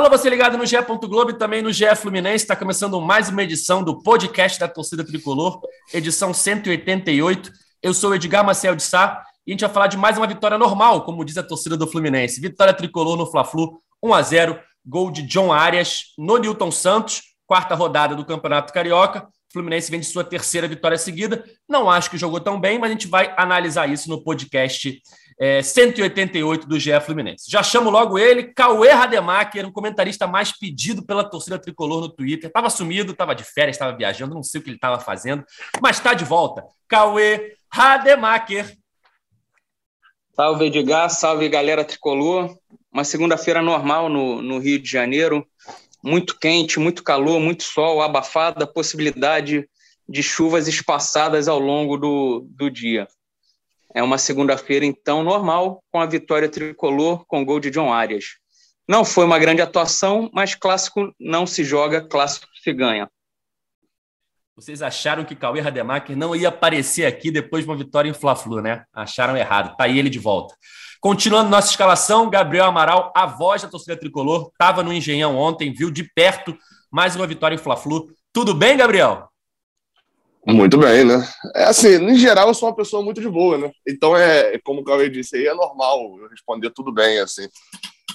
Alô, você ligado no GE. Globo e também no GE Fluminense. Está começando mais uma edição do podcast da Torcida Tricolor, edição 188. Eu sou Edgar Marcel de Sá e a gente vai falar de mais uma vitória normal, como diz a torcida do Fluminense. Vitória tricolor no Fla-Flu, 1 a 0 gol de John Arias no Newton Santos, quarta rodada do Campeonato Carioca. O Fluminense vem de sua terceira vitória seguida. Não acho que jogou tão bem, mas a gente vai analisar isso no podcast é, 188 do GE Fluminense. Já chamo logo ele, Cauê Rademacher, o comentarista mais pedido pela torcida tricolor no Twitter. Estava sumido, estava de férias, estava viajando, não sei o que ele estava fazendo, mas está de volta. Cauê Rademacher. Salve, Edgar, salve, galera tricolor. Uma segunda-feira normal no, no Rio de Janeiro. Muito quente, muito calor, muito sol, abafada, possibilidade de chuvas espaçadas ao longo do, do dia. É uma segunda-feira, então, normal, com a vitória tricolor com gol de John Arias. Não foi uma grande atuação, mas clássico não se joga, clássico se ganha. Vocês acharam que Cauê Rademacher não ia aparecer aqui depois de uma vitória em Fla-Flu, né? Acharam errado. Tá aí ele de volta. Continuando nossa escalação, Gabriel Amaral, a voz da torcida tricolor, estava no Engenhão ontem, viu de perto mais uma vitória em Fla-Flu. Tudo bem, Gabriel? Muito bem, né? É assim, em geral eu sou uma pessoa muito de boa, né? Então é, como o Cauê disse aí, é normal responder tudo bem, assim.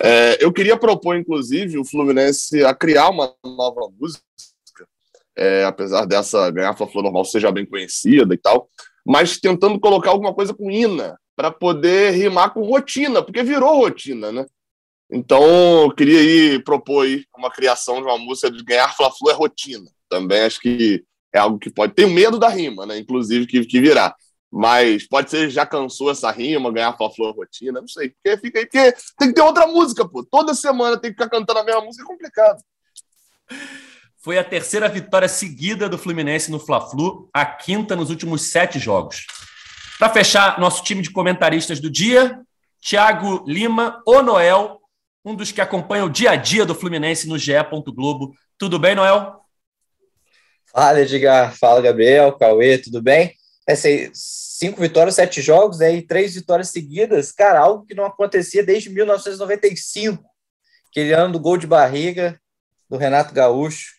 É, eu queria propor, inclusive, o Fluminense a criar uma nova música, é, apesar dessa ganhar a normal seja bem conhecida e tal, mas tentando colocar alguma coisa com Ina, para poder rimar com rotina, porque virou rotina, né? Então, eu queria aí propor aí uma criação de uma música de ganhar Fla-Flu é rotina. Também acho que é algo que pode. Tenho medo da rima, né? Inclusive, que, que virá. Mas pode ser já cansou essa rima, ganhar a flor rotina, não sei. Porque fica aí, porque tem que ter outra música, pô. Toda semana tem que ficar cantando a mesma música, é complicado. Foi a terceira vitória seguida do Fluminense no Fla-Flu, a quinta nos últimos sete jogos. Para fechar, nosso time de comentaristas do dia, Thiago Lima, o Noel, um dos que acompanha o dia a dia do Fluminense no GE. Globo. Tudo bem, Noel? Fala, Edgar. Fala, Gabriel. Cauê, tudo bem? Essa aí, cinco vitórias, sete jogos, né, e três vitórias seguidas. Cara, algo que não acontecia desde 1995. Aquele ano do gol de barriga do Renato Gaúcho.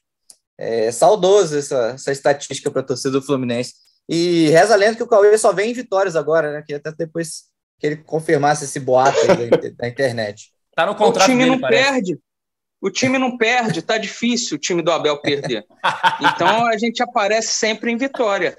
É saudoso essa, essa estatística para a torcida do Fluminense. E reza a lenda que o Cauê só vem em vitórias agora, né? Que até depois que ele confirmasse esse boato aí da, internet. Tá no contrato o time dele, não parece. perde. O time não perde, tá difícil o time do Abel perder. Então a gente aparece sempre em vitória.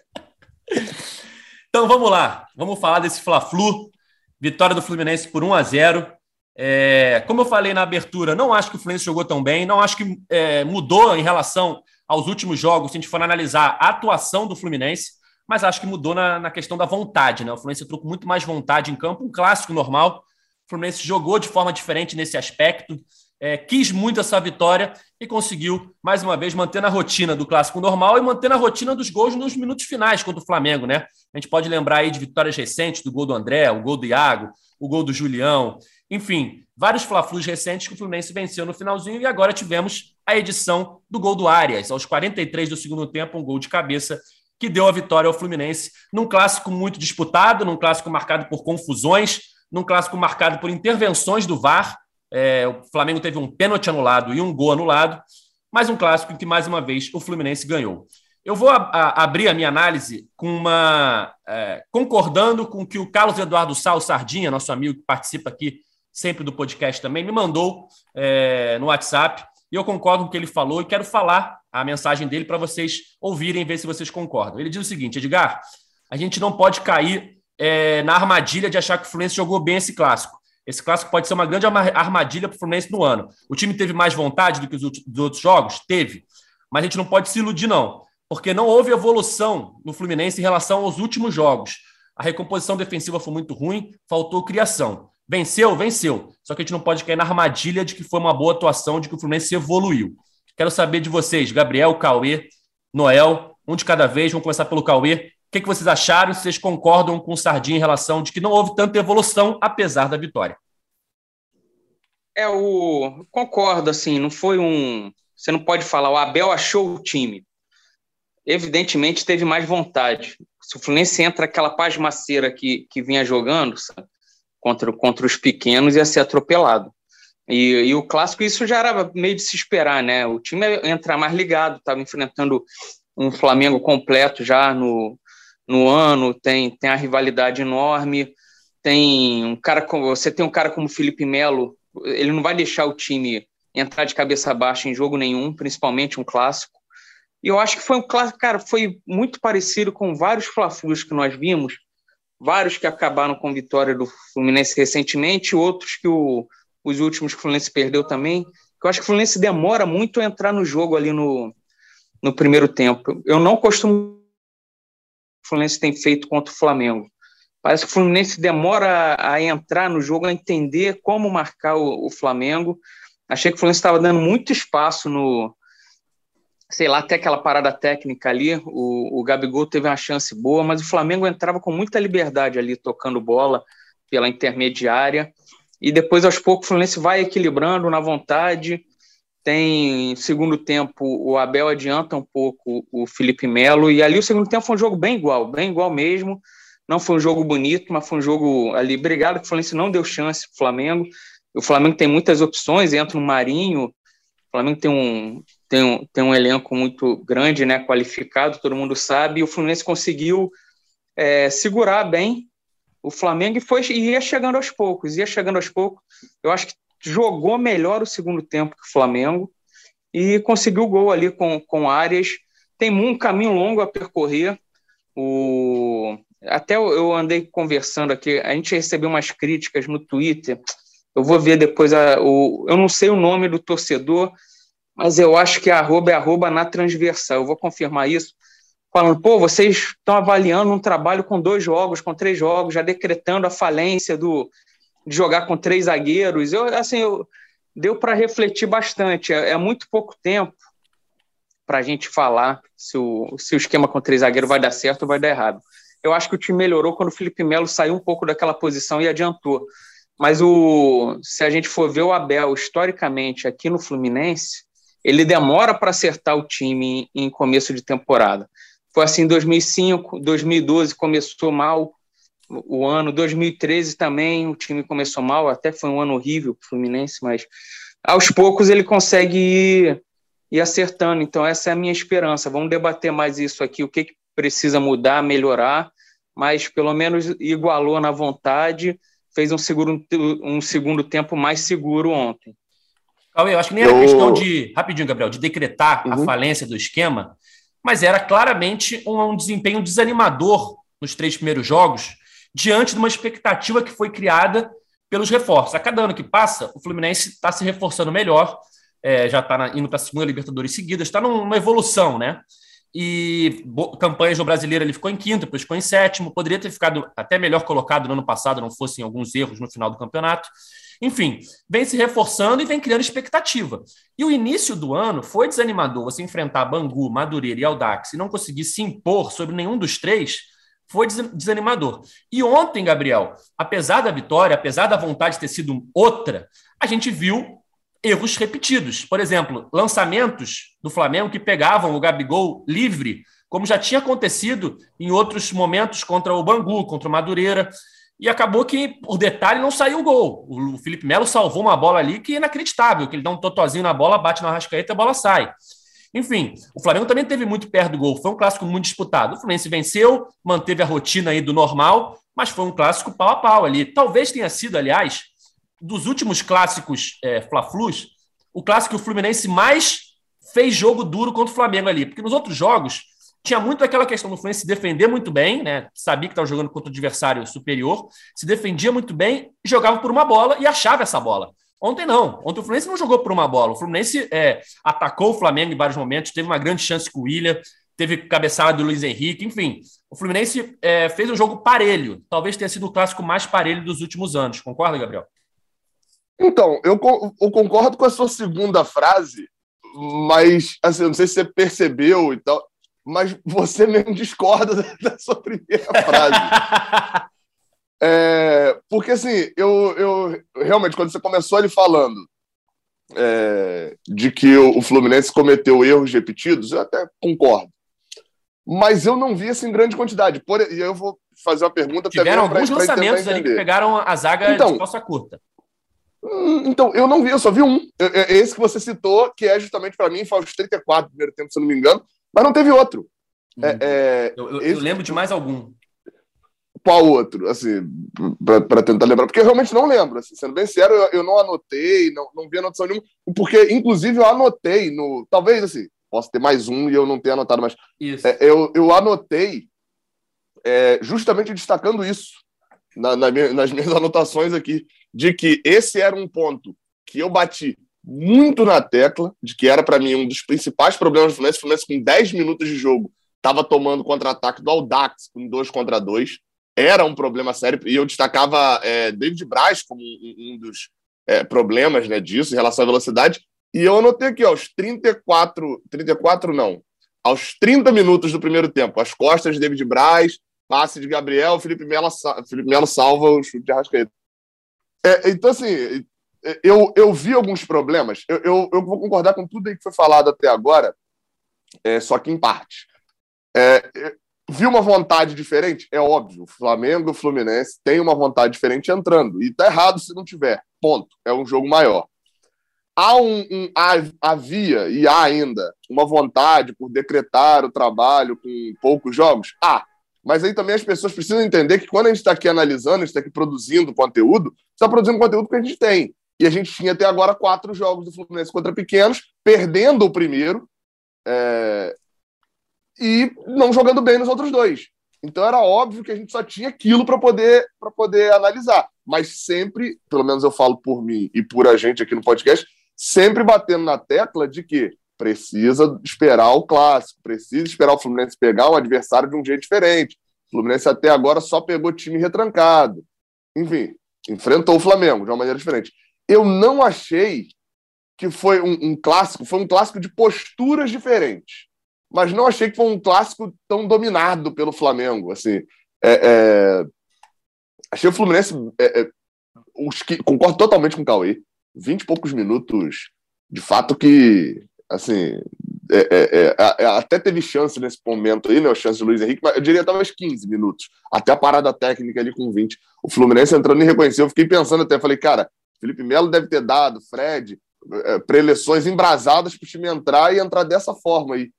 Então vamos lá, vamos falar desse Fla-Flu. Vitória do Fluminense por 1 a 0 é, Como eu falei na abertura, não acho que o Fluminense jogou tão bem, não acho que é, mudou em relação aos últimos jogos, se a gente for analisar a atuação do Fluminense, mas acho que mudou na, na questão da vontade. Né? O Fluminense entrou com muito mais vontade em campo, um clássico normal. O Fluminense jogou de forma diferente nesse aspecto é, quis muito essa vitória e conseguiu, mais uma vez, manter a rotina do clássico normal e manter a rotina dos gols nos minutos finais contra o Flamengo, né? A gente pode lembrar aí de vitórias recentes, do gol do André, o gol do Iago, o gol do Julião, enfim, vários Fla-Flus recentes que o Fluminense venceu no finalzinho e agora tivemos a edição do gol do Arias, aos 43 do segundo tempo, um gol de cabeça que deu a vitória ao Fluminense num clássico muito disputado, num clássico marcado por confusões, num clássico marcado por intervenções do VAR, é, o Flamengo teve um pênalti anulado e um gol anulado, mas um clássico em que, mais uma vez, o Fluminense ganhou. Eu vou a, a, abrir a minha análise com uma. É, concordando com o que o Carlos Eduardo Sal Sardinha, nosso amigo que participa aqui sempre do podcast também, me mandou é, no WhatsApp. E eu concordo com o que ele falou e quero falar a mensagem dele para vocês ouvirem ver se vocês concordam. Ele diz o seguinte: Edgar, a gente não pode cair é, na armadilha de achar que o Fluminense jogou bem esse clássico. Esse clássico pode ser uma grande armadilha para o Fluminense no ano. O time teve mais vontade do que os outros jogos? Teve. Mas a gente não pode se iludir, não. Porque não houve evolução no Fluminense em relação aos últimos jogos. A recomposição defensiva foi muito ruim, faltou criação. Venceu? Venceu. Só que a gente não pode cair na armadilha de que foi uma boa atuação, de que o Fluminense evoluiu. Quero saber de vocês, Gabriel, Cauê, Noel, um de cada vez. Vamos começar pelo Cauê. O que, que vocês acharam? Vocês concordam com o Sardinha em relação de que não houve tanta evolução, apesar da vitória? É, o concordo, assim, não foi um. Você não pode falar, o Abel achou o time. Evidentemente teve mais vontade. Se o Fluminense entra aquela pasmaceira que, que vinha jogando sabe, contra, contra os pequenos, ia ser atropelado. E, e, o clássico, isso já era meio de se esperar, né? O time ia entrar mais ligado, estava enfrentando um Flamengo completo já no, no ano, tem, tem a rivalidade enorme, tem um cara como você tem um cara como Felipe Melo, ele não vai deixar o time entrar de cabeça baixa em jogo nenhum, principalmente um clássico. E eu acho que foi um clássico, cara, foi muito parecido com vários fla que nós vimos, vários que acabaram com vitória do Fluminense recentemente, outros que o os últimos que o Fluminense perdeu também. Eu acho que o Fluminense demora muito a entrar no jogo ali no, no primeiro tempo. Eu não costumo. O Fluminense tem feito contra o Flamengo. Parece que o Fluminense demora a entrar no jogo, a entender como marcar o, o Flamengo. Achei que o Fluminense estava dando muito espaço no. Sei lá, até aquela parada técnica ali. O, o Gabigol teve uma chance boa, mas o Flamengo entrava com muita liberdade ali, tocando bola pela intermediária e depois aos poucos o Fluminense vai equilibrando na vontade. Tem segundo tempo, o Abel adianta um pouco o Felipe Melo, e ali o segundo tempo foi um jogo bem igual, bem igual mesmo. Não foi um jogo bonito, mas foi um jogo ali. Obrigado que o Fluminense não deu chance para o Flamengo. O Flamengo tem muitas opções, entra no Marinho. O Flamengo tem um, tem um, tem um elenco muito grande, né, qualificado, todo mundo sabe, e o Fluminense conseguiu é, segurar bem o Flamengo foi, ia chegando aos poucos, ia chegando aos poucos. Eu acho que jogou melhor o segundo tempo que o Flamengo e conseguiu o gol ali com, com Arias. Tem um caminho longo a percorrer. O... Até eu andei conversando aqui, a gente recebeu umas críticas no Twitter. Eu vou ver depois a, o. Eu não sei o nome do torcedor, mas eu acho que arroba é arroba na transversal. Eu vou confirmar isso falando, pô, vocês estão avaliando um trabalho com dois jogos, com três jogos, já decretando a falência do, de jogar com três zagueiros. Eu, assim, eu, deu para refletir bastante. É, é, muito pouco tempo para a gente falar se o, se o esquema com três zagueiros vai dar certo ou vai dar errado. Eu acho que o time melhorou quando o Felipe Melo saiu um pouco daquela posição e adiantou. Mas o, se a gente for ver o Abel historicamente aqui no Fluminense, ele demora para acertar o time em, em começo de temporada. Foi assim em 2005, 2012 começou mal o ano, 2013 também o time começou mal, até foi um ano horrível para o Fluminense, mas aos poucos ele consegue ir, ir, acertando. Então essa é a minha esperança. Vamos debater mais isso aqui, o que, que precisa mudar, melhorar, mas pelo menos igualou na vontade, fez um, seguro, um segundo tempo mais seguro ontem. Cauê, eu acho que nem era eu... questão de, rapidinho, Gabriel, de decretar uhum. a falência do esquema, mas era claramente um, um desempenho desanimador nos três primeiros jogos, diante de uma expectativa que foi criada pelos reforços. A cada ano que passa, o Fluminense está se reforçando melhor, é, já está indo para a segunda Libertadores seguida, está numa evolução, né? E campanhas no brasileiro ele ficou em quinto, depois ficou em sétimo, poderia ter ficado até melhor colocado no ano passado, não fossem alguns erros no final do campeonato. Enfim, vem se reforçando e vem criando expectativa. E o início do ano foi desanimador. Você enfrentar Bangu, Madureira e Aldax e não conseguir se impor sobre nenhum dos três foi desanimador. E ontem, Gabriel, apesar da vitória, apesar da vontade de ter sido outra, a gente viu erros repetidos. Por exemplo, lançamentos do Flamengo que pegavam o Gabigol livre, como já tinha acontecido em outros momentos contra o Bangu, contra o Madureira. E acabou que, por detalhe, não saiu o gol. O Felipe Melo salvou uma bola ali que é inacreditável, que ele dá um totozinho na bola, bate na rascaeta e a bola sai. Enfim, o Flamengo também teve muito perto do gol. Foi um clássico muito disputado. O Fluminense venceu, manteve a rotina aí do normal, mas foi um clássico pau a pau ali. Talvez tenha sido, aliás, dos últimos clássicos é, Fla-Flus, o clássico que o Fluminense mais fez jogo duro contra o Flamengo ali. Porque nos outros jogos, tinha muito aquela questão do Fluminense se defender muito bem, né? Sabia que estava jogando contra o adversário superior, se defendia muito bem, jogava por uma bola e achava essa bola. Ontem não. Ontem o Fluminense não jogou por uma bola. O Fluminense é, atacou o Flamengo em vários momentos, teve uma grande chance com o William, teve cabeçada do Luiz Henrique, enfim. O Fluminense é, fez um jogo parelho. Talvez tenha sido o clássico mais parelho dos últimos anos. Concorda, Gabriel? Então, eu, eu concordo com a sua segunda frase, mas assim, não sei se você percebeu e tal mas você mesmo discorda da, sua primeira frase. é, porque, assim, eu, eu realmente, quando você começou ali falando é, de que o, o Fluminense cometeu erros repetidos, eu até concordo. Mas eu não vi isso em grande quantidade. Por, e eu vou fazer uma pergunta Tiveram alguns pra, lançamentos pra ali que pegaram a zaga então, de calça curta. Hum, então, eu não vi, eu só vi um. É esse que você citou, que é justamente para mim, aos 34 do primeiro tempo, se eu não me engano, mas não teve outro. Hum. É, é, eu, eu, esse... eu, lembro de mais algum. Qual outro? Assim, para tentar lembrar, porque eu realmente não lembro. Assim, sendo bem sério, eu, eu, não anotei, não, não vi anotação nenhuma, porque, inclusive, eu anotei no. Talvez, assim, posso ter mais um e eu não ter anotado, mas é, eu, eu anotei é, justamente destacando isso na, na minha, nas minhas anotações aqui, de que esse era um ponto que eu bati muito na tecla, de que era para mim um dos principais problemas do Fluminense. O Fluminense, com 10 minutos de jogo, estava tomando contra-ataque do Aldax com 2 contra 2. Era um problema sério, e eu destacava é, David Braz como um, um dos é, problemas né, disso, em relação à velocidade. E eu anotei aqui, aos 34, 34 não, aos 30 minutos do primeiro tempo, as costas de David Braz, passe de Gabriel, Felipe Melo, Felipe Melo salva o chute de Arrascaeta. É, então, assim, eu, eu vi alguns problemas, eu, eu, eu, vou concordar com tudo aí que foi falado até agora, é, só que em parte. É, vi uma vontade diferente? É óbvio, o Flamengo o Fluminense têm uma vontade diferente entrando, e tá errado se não tiver, ponto, é um jogo maior. Há um, um, havia e há ainda uma vontade por decretar o trabalho com poucos jogos? Ah, mas aí também as pessoas precisam entender que quando a gente está aqui analisando, a gente está aqui produzindo conteúdo, está produzindo conteúdo que a gente tem. E a gente tinha até agora quatro jogos do Fluminense contra pequenos, perdendo o primeiro é... e não jogando bem nos outros dois. Então era óbvio que a gente só tinha aquilo para poder, poder analisar. Mas sempre, pelo menos eu falo por mim e por a gente aqui no podcast, sempre batendo na tecla de que precisa esperar o clássico, precisa esperar o Fluminense pegar um adversário de um jeito diferente. O Fluminense até agora só pegou time retrancado. Enfim, enfrentou o Flamengo de uma maneira diferente. Eu não achei que foi um, um clássico, foi um clássico de posturas diferentes. Mas não achei que foi um clássico tão dominado pelo Flamengo. Assim, é, é... achei o Fluminense. É, é os que, concordo totalmente com o Cauê. Vinte e poucos minutos, de fato, que assim, é, é, é, é, até teve chance nesse momento aí, né? Chance de Luiz Henrique, mas eu diria talvez 15 minutos, até a parada técnica ali com 20. O Fluminense entrando e reconheceu, eu fiquei pensando até, falei, cara, Felipe Melo deve ter dado, Fred, é, preleções embrasadas para o time entrar e entrar dessa forma aí.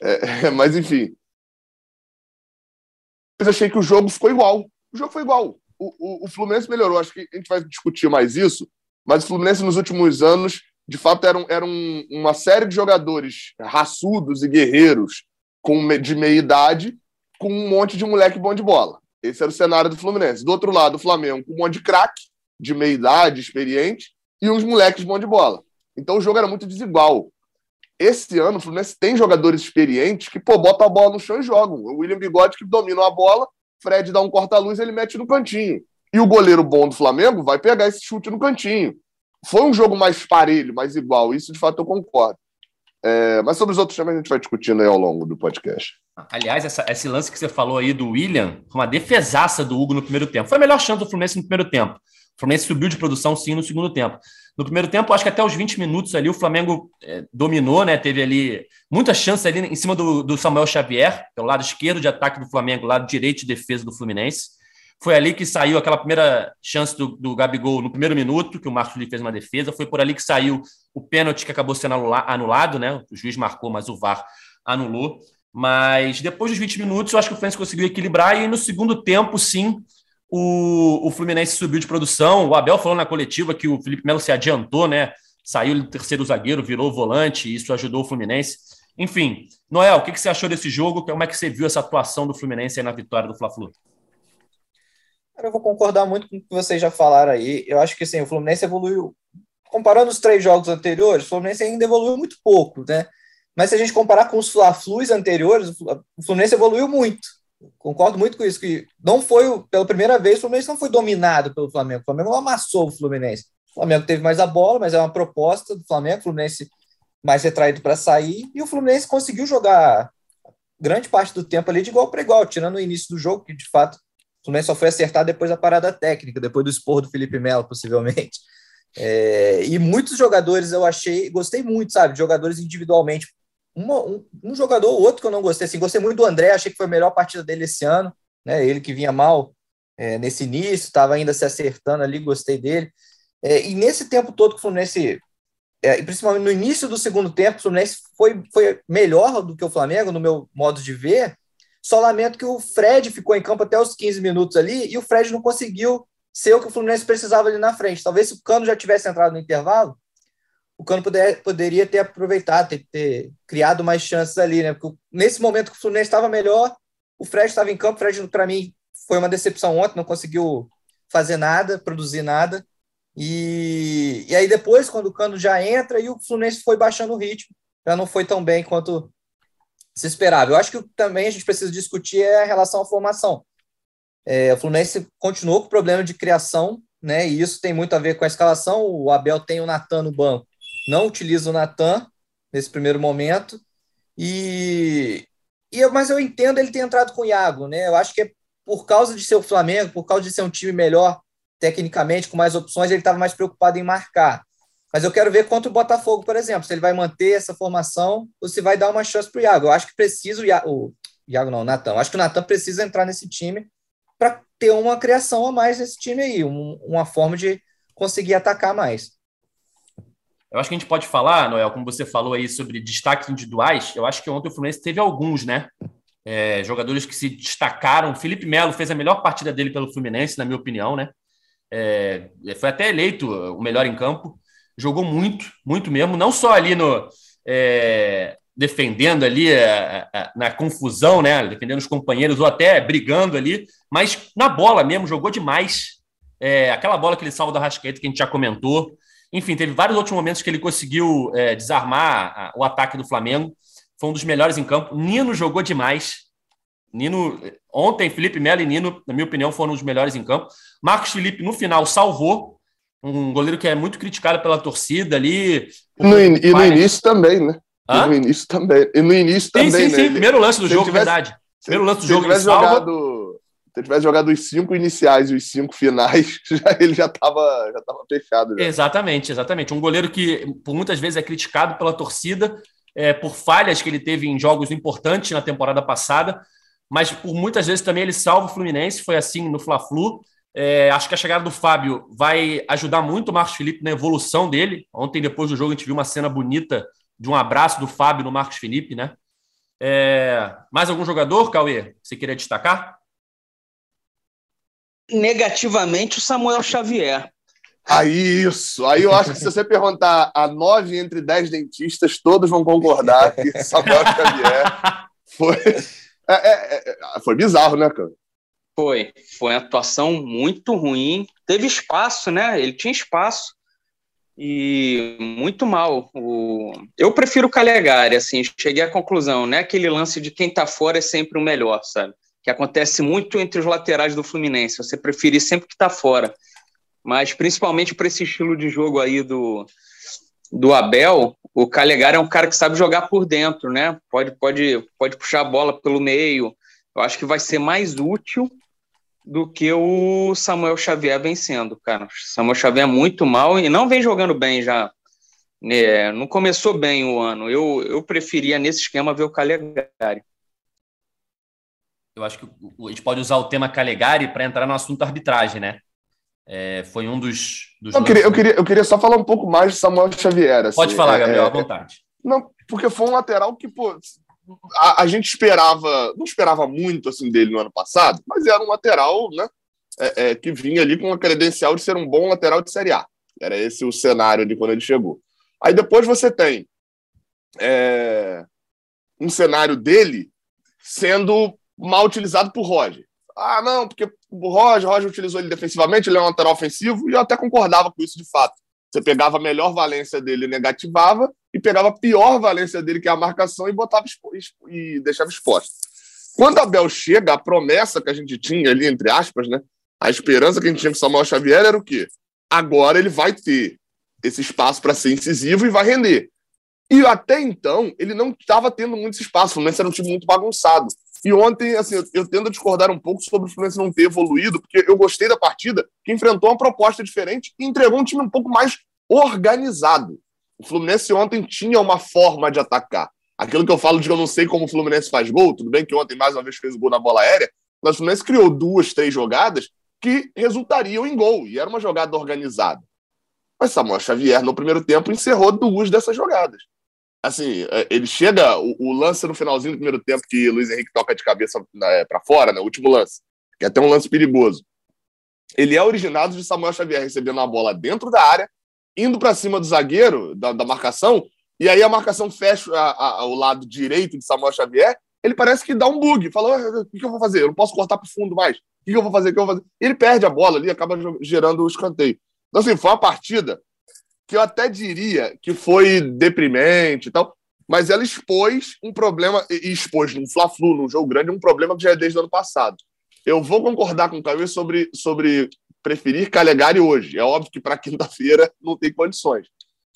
É, mas enfim. Mas achei que o jogo ficou igual. O jogo foi igual. O, o, o Fluminense melhorou. Acho que a gente vai discutir mais isso, mas o Fluminense nos últimos anos de fato, era, um, era um, uma série de jogadores raçudos e guerreiros com, de meia idade com um monte de moleque bom de bola. Esse era o cenário do Fluminense. Do outro lado, o Flamengo com um monte de craque, de meia idade, experiente, e uns moleques bom de bola. Então o jogo era muito desigual. Esse ano, o Fluminense tem jogadores experientes que, pô, botam a bola no chão e jogam. O William Bigode que domina a bola, Fred dá um corta-luz ele mete no cantinho. E o goleiro bom do Flamengo vai pegar esse chute no cantinho foi um jogo mais parelho, mais igual. Isso, de fato, eu concordo. É, mas sobre os outros temas a gente vai discutindo aí ao longo do podcast. Aliás, essa, esse lance que você falou aí do William, uma defesaça do Hugo no primeiro tempo. Foi a melhor chance do Fluminense no primeiro tempo. O Fluminense subiu de produção sim no segundo tempo. No primeiro tempo, acho que até os 20 minutos ali, o Flamengo é, dominou, né? Teve ali muita chance ali em cima do, do Samuel Xavier, pelo lado esquerdo de ataque do Flamengo, lado direito de defesa do Fluminense. Foi ali que saiu aquela primeira chance do, do Gabigol no primeiro minuto, que o Marcos fez uma defesa. Foi por ali que saiu o pênalti que acabou sendo anulado, né? O juiz marcou, mas o VAR anulou. Mas depois dos 20 minutos, eu acho que o Fluminense conseguiu equilibrar. E no segundo tempo, sim, o, o Fluminense subiu de produção. O Abel falou na coletiva que o Felipe Melo se adiantou, né? Saiu do terceiro zagueiro, virou volante, e isso ajudou o Fluminense. Enfim, Noel, o que, que você achou desse jogo? Como é que você viu essa atuação do Fluminense na vitória do Fla-Flu? Eu vou concordar muito com o que vocês já falaram aí. Eu acho que assim, o Fluminense evoluiu. Comparando os três jogos anteriores, o Fluminense ainda evoluiu muito pouco, né? Mas se a gente comparar com os Fla-Flus anteriores, o Fluminense evoluiu muito. Concordo muito com isso, que não foi, pela primeira vez, o Fluminense não foi dominado pelo Flamengo. O Flamengo não amassou o Fluminense. O Flamengo teve mais a bola, mas é uma proposta do Flamengo, o Fluminense mais retraído para sair, e o Fluminense conseguiu jogar grande parte do tempo ali de igual para igual, tirando o início do jogo, que de fato Fluminense só foi acertar depois da parada técnica, depois do expor do Felipe Melo, possivelmente. É, e muitos jogadores eu achei, gostei muito, sabe, jogadores individualmente. Uma, um, um, jogador ou outro que eu não gostei, assim, gostei muito do André, achei que foi a melhor partida dele esse ano, né? Ele que vinha mal é, nesse início, estava ainda se acertando ali, gostei dele. É, e nesse tempo todo que o Fluminense, é, principalmente no início do segundo tempo, o Fluminense foi, foi melhor do que o Flamengo, no meu modo de ver. Só lamento que o Fred ficou em campo até os 15 minutos ali e o Fred não conseguiu ser o que o Fluminense precisava ali na frente. Talvez se o Cano já tivesse entrado no intervalo, o Cano poder, poderia ter aproveitado, ter, ter, criado mais chances ali, né? Porque nesse momento que o Fluminense estava melhor, o Fred estava em campo. O Fred, para mim, foi uma decepção ontem, não conseguiu fazer nada, produzir nada. E, e aí depois, quando o Cano já entra, e o Fluminense foi baixando o ritmo, já não foi tão bem quanto se esperava. Eu acho que também a gente precisa discutir é a relação à formação. É, o Fluminense continuou com problema de criação, né? E isso tem muito a ver com a escalação. O Abel tem o Natan no banco, não utiliza o Natan nesse primeiro momento. E, e mas eu entendo ele ter entrado com o Iago, né? Eu acho que é por causa de ser o Flamengo, por causa de ser um time melhor tecnicamente, com mais opções, ele estava mais preocupado em marcar. Mas eu quero ver contra o Botafogo, por exemplo, se ele vai manter essa formação ou se vai dar uma chance para o Iago. Eu acho que precisa o Iago, o Iago não, o Natan. Acho que o Natan precisa entrar nesse time para ter uma criação a mais nesse time aí, um, uma forma de conseguir atacar mais. Eu acho que a gente pode falar, Noel, como você falou aí sobre destaques individuais, eu acho que ontem o Fluminense teve alguns, né? É, jogadores que se destacaram. Felipe Melo fez a melhor partida dele pelo Fluminense, na minha opinião, né? É, foi até eleito o melhor em campo. Jogou muito, muito mesmo. Não só ali no. É, defendendo ali a, é, a, é, na confusão, né? Defendendo os companheiros ou até brigando ali, mas na bola mesmo, jogou demais. É, aquela bola que ele salva da Rascaeta, que a gente já comentou. Enfim, teve vários outros momentos que ele conseguiu é, desarmar a, o ataque do Flamengo. Foi um dos melhores em campo. Nino jogou demais. Nino, ontem, Felipe Melo e Nino, na minha opinião, foram os melhores em campo. Marcos Felipe, no final, salvou. Um goleiro que é muito criticado pela torcida ali. No, e no início também, né? Hã? No início também. E no início também, sim, sim, né? Sim, primeiro lance do se jogo, tivesse, verdade. Primeiro lance do jogo, ele salva. Jogado, se ele tivesse jogado os cinco iniciais e os cinco finais, já, ele já estava já tava fechado. Já. Exatamente, exatamente. Um goleiro que por muitas vezes é criticado pela torcida é, por falhas que ele teve em jogos importantes na temporada passada, mas por muitas vezes também ele salva o Fluminense, foi assim no Fla-Flu. É, acho que a chegada do Fábio vai ajudar muito o Marcos Felipe na evolução dele. Ontem, depois do jogo, a gente viu uma cena bonita de um abraço do Fábio no Marcos Felipe, né? É, mais algum jogador, Cauê, que você queria destacar? Negativamente, o Samuel Xavier. Aí, isso. Aí eu acho que se você perguntar a nove entre dez dentistas, todos vão concordar que Samuel Xavier foi. É, é, é, foi bizarro, né, cara? Foi. Foi uma atuação muito ruim. Teve espaço, né? Ele tinha espaço e muito mal. O... Eu prefiro o Calegari, assim, cheguei à conclusão, né? Aquele lance de quem tá fora é sempre o melhor, sabe? Que acontece muito entre os laterais do Fluminense. Você preferir sempre que tá fora. Mas principalmente para esse estilo de jogo aí do, do Abel, o Calegari é um cara que sabe jogar por dentro, né? Pode, pode, pode puxar a bola pelo meio. Eu acho que vai ser mais útil do que o Samuel Xavier vencendo, cara. Samuel Xavier é muito mal e não vem jogando bem já. É, não começou bem o ano. Eu, eu preferia, nesse esquema, ver o Calegari. Eu acho que a gente pode usar o tema Calegari para entrar no assunto arbitragem, né? É, foi um dos. dos eu, queria, eu, queria, eu queria só falar um pouco mais de Samuel Xavier. Assim, pode falar, Gabriel, é, à vontade. Não, porque foi um lateral que, pô, a, a, gente esperava, não esperava muito assim dele no ano passado, mas era um lateral, né? É, é, que vinha ali com a credencial de ser um bom lateral de Série A. Era esse o cenário de quando ele chegou. Aí depois você tem é, um cenário dele sendo mal utilizado por Roger. Ah, não, porque o Roger, Roger utilizou ele defensivamente, ele é um lateral ofensivo, e eu até concordava com isso de fato. Você pegava a melhor valência dele e negativava, e pegava a pior valência dele, que é a marcação, e botava e deixava exposto. Quando Abel chega, a promessa que a gente tinha ali, entre aspas, né? A esperança que a gente tinha com Samuel Xavier era o quê? Agora ele vai ter esse espaço para ser incisivo e vai render. E até então, ele não estava tendo muito espaço. O Fluminense era um time muito bagunçado. E ontem, assim, eu, eu tendo a discordar um pouco sobre o Fluminense não ter evoluído, porque eu gostei da partida, que enfrentou uma proposta diferente e entregou um time um pouco mais organizado. O Fluminense ontem tinha uma forma de atacar. Aquilo que eu falo de que eu não sei como o Fluminense faz gol, tudo bem que ontem mais uma vez fez o gol na bola aérea, mas o Fluminense criou duas, três jogadas que resultariam em gol, e era uma jogada organizada. Mas Samuel Xavier, no primeiro tempo, encerrou duas dessas jogadas. Assim, é, ele chega, o, o lance no finalzinho do primeiro tempo, que Luiz Henrique toca de cabeça né, para fora, né, o último lance, que é até um lance perigoso. Ele é originado de Samuel Xavier recebendo a bola dentro da área, indo para cima do zagueiro, da, da, marcação, e aí a marcação fecha a, a, o lado direito de Samuel Xavier, ele parece que dá um bug, fala, o que, que eu vou fazer? Eu não posso cortar para o fundo mais. O que, que eu vou fazer? O que eu vou fazer? E ele perde a bola ali, acaba gerando o escanteio. Então, assim, foi uma partida que eu até diria que foi deprimente e tal, mas ela expôs um problema, e expôs num Fla-Flu, num jogo grande, um problema que já é desde o ano passado. Eu vou concordar com o Caio sobre, sobre preferir Calegari hoje. É óbvio que para quinta-feira não tem condições.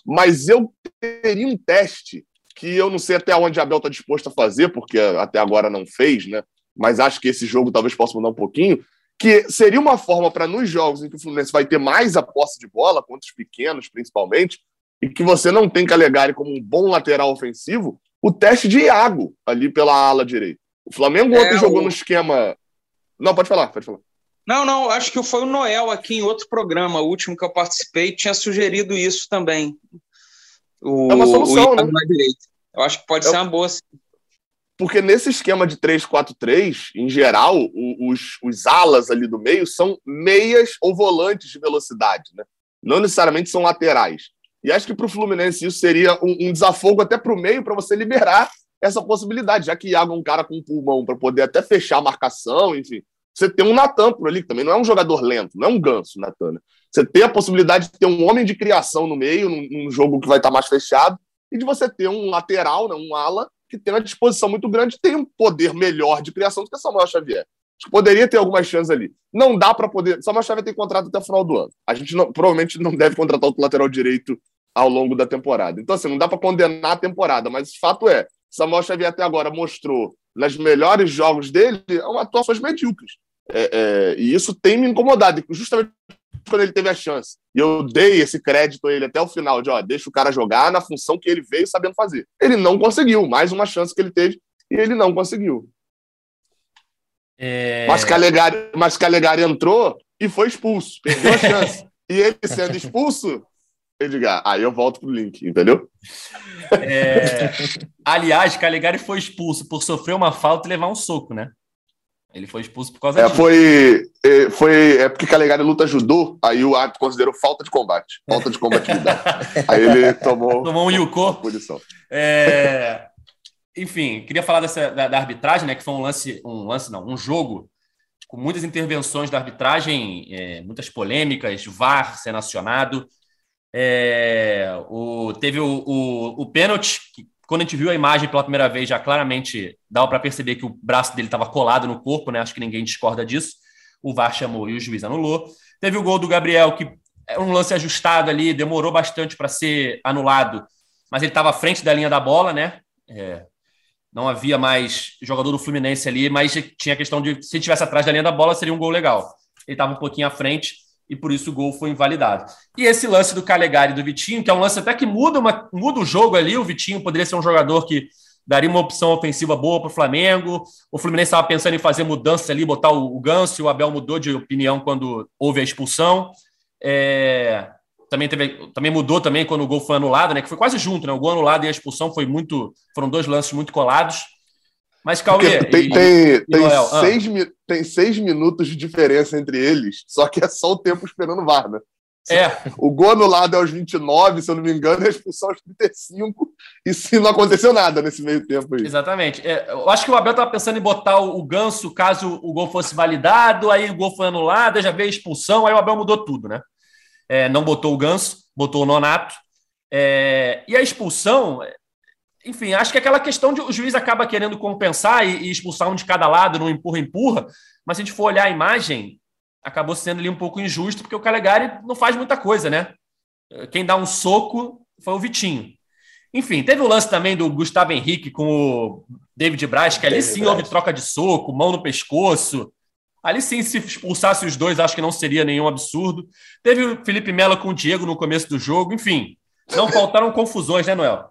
Mas eu teria um teste que eu não sei até onde a Abel está disposto a fazer, porque até agora não fez, né? Mas acho que esse jogo talvez possa mudar um pouquinho que seria uma forma para nos jogos em que o Fluminense vai ter mais a posse de bola, contra os pequenos principalmente, e que você não tem Calegari como um bom lateral ofensivo, o teste de Iago ali pela ala direita. O Flamengo é, ontem jogou no esquema. Não, pode falar, pode falar. Não, não, acho que foi o Noel aqui em outro programa, o último que eu participei, tinha sugerido isso também. O, é uma solução, né? Eu acho que pode é, ser uma boa. Porque nesse esquema de 3-4-3, em geral, os, os alas ali do meio são meias ou volantes de velocidade, né? Não necessariamente são laterais. E acho que para o Fluminense isso seria um, um desafogo até para o meio, para você liberar essa possibilidade, já que Iago é um cara com um pulmão para poder até fechar a marcação, enfim. Você tem um Natan por ali, que também não é um jogador lento, não é um ganso, Natan. Né? Você tem a possibilidade de ter um homem de criação no meio, num, num jogo que vai estar tá mais fechado, e de você ter um lateral, né, um ala, que tem uma disposição muito grande, tem um poder melhor de criação do que Samuel Xavier. Acho que poderia ter algumas chances ali. Não dá para poder. Samuel Xavier tem contrato até o final do ano. A gente não, provavelmente não deve contratar outro lateral direito ao longo da temporada. Então, assim, não dá para condenar a temporada, mas o fato é: Samuel Xavier até agora mostrou, nos melhores jogos dele, atuações medíocres. É, é, e isso tem me incomodado, justamente quando ele teve a chance. E eu dei esse crédito a ele até o final, de ó, deixa o cara jogar na função que ele veio sabendo fazer. Ele não conseguiu, mais uma chance que ele teve, e ele não conseguiu. É... Mas, Calegari, mas Calegari entrou e foi expulso, perdeu a chance. e ele sendo expulso, Edgar, aí eu volto pro link, entendeu? É... Aliás, Calegari foi expulso por sofrer uma falta e levar um soco, né? Ele foi expulso por causa é, disso. Foi, é, foi, é porque Calegari luta judô, aí o árbitro considerou falta de combate. Falta de combatividade. aí ele tomou. Tomou um Yuko. É, enfim, queria falar dessa, da, da, arbitragem, né? Que foi um lance, um lance, não, um jogo com muitas intervenções da arbitragem, é, muitas polêmicas, VAR sendo acionado. É, o, teve o, o, o pênalti, que quando a gente viu a imagem pela primeira vez, já claramente dava para perceber que o braço dele estava colado no corpo, né? Acho que ninguém discorda disso. O VAR chamou e o juiz anulou. Teve o gol do Gabriel, que é um lance ajustado ali, demorou bastante para ser anulado, mas ele estava à frente da linha da bola, né? É, não havia mais jogador do Fluminense ali, mas tinha a questão de se tivesse atrás da linha da bola, seria um gol legal. Ele estava um pouquinho à frente e por isso o gol foi invalidado. E esse lance do Calegari e do Vitinho, que é um lance até que muda, uma, muda o jogo ali, o Vitinho poderia ser um jogador que daria uma opção ofensiva boa para o Flamengo. O Fluminense estava pensando em fazer mudança ali, botar o, o Ganso, o Abel mudou de opinião quando houve a expulsão. É, também, teve, também mudou também quando o gol foi anulado, né? Que foi quase junto, né? O gol anulado e a expulsão foi muito. Foram dois lances muito colados. Mas, Cauê. Tem, e, tem, e tem, ah. seis, tem seis minutos de diferença entre eles, só que é só o tempo esperando o VAR, né? É. O gol anulado é aos 29, se eu não me engano, e a expulsão aos 35, e se não aconteceu nada nesse meio tempo aí. Exatamente. É, eu acho que o Abel estava pensando em botar o, o ganso caso o gol fosse validado, aí o gol foi anulado, já veio a expulsão, aí o Abel mudou tudo, né? É, não botou o ganso, botou o nonato. É, e a expulsão, enfim, acho que aquela questão de o juiz acaba querendo compensar e, e expulsar um de cada lado, não empurra-empurra, mas se a gente for olhar a imagem, acabou sendo ali um pouco injusto, porque o Calegari não faz muita coisa, né? Quem dá um soco foi o Vitinho. Enfim, teve o lance também do Gustavo Henrique com o David Braz, que ali David sim Braz. houve troca de soco, mão no pescoço. Ali sim, se expulsasse os dois, acho que não seria nenhum absurdo. Teve o Felipe Melo com o Diego no começo do jogo, enfim. Não faltaram confusões, né, Noel?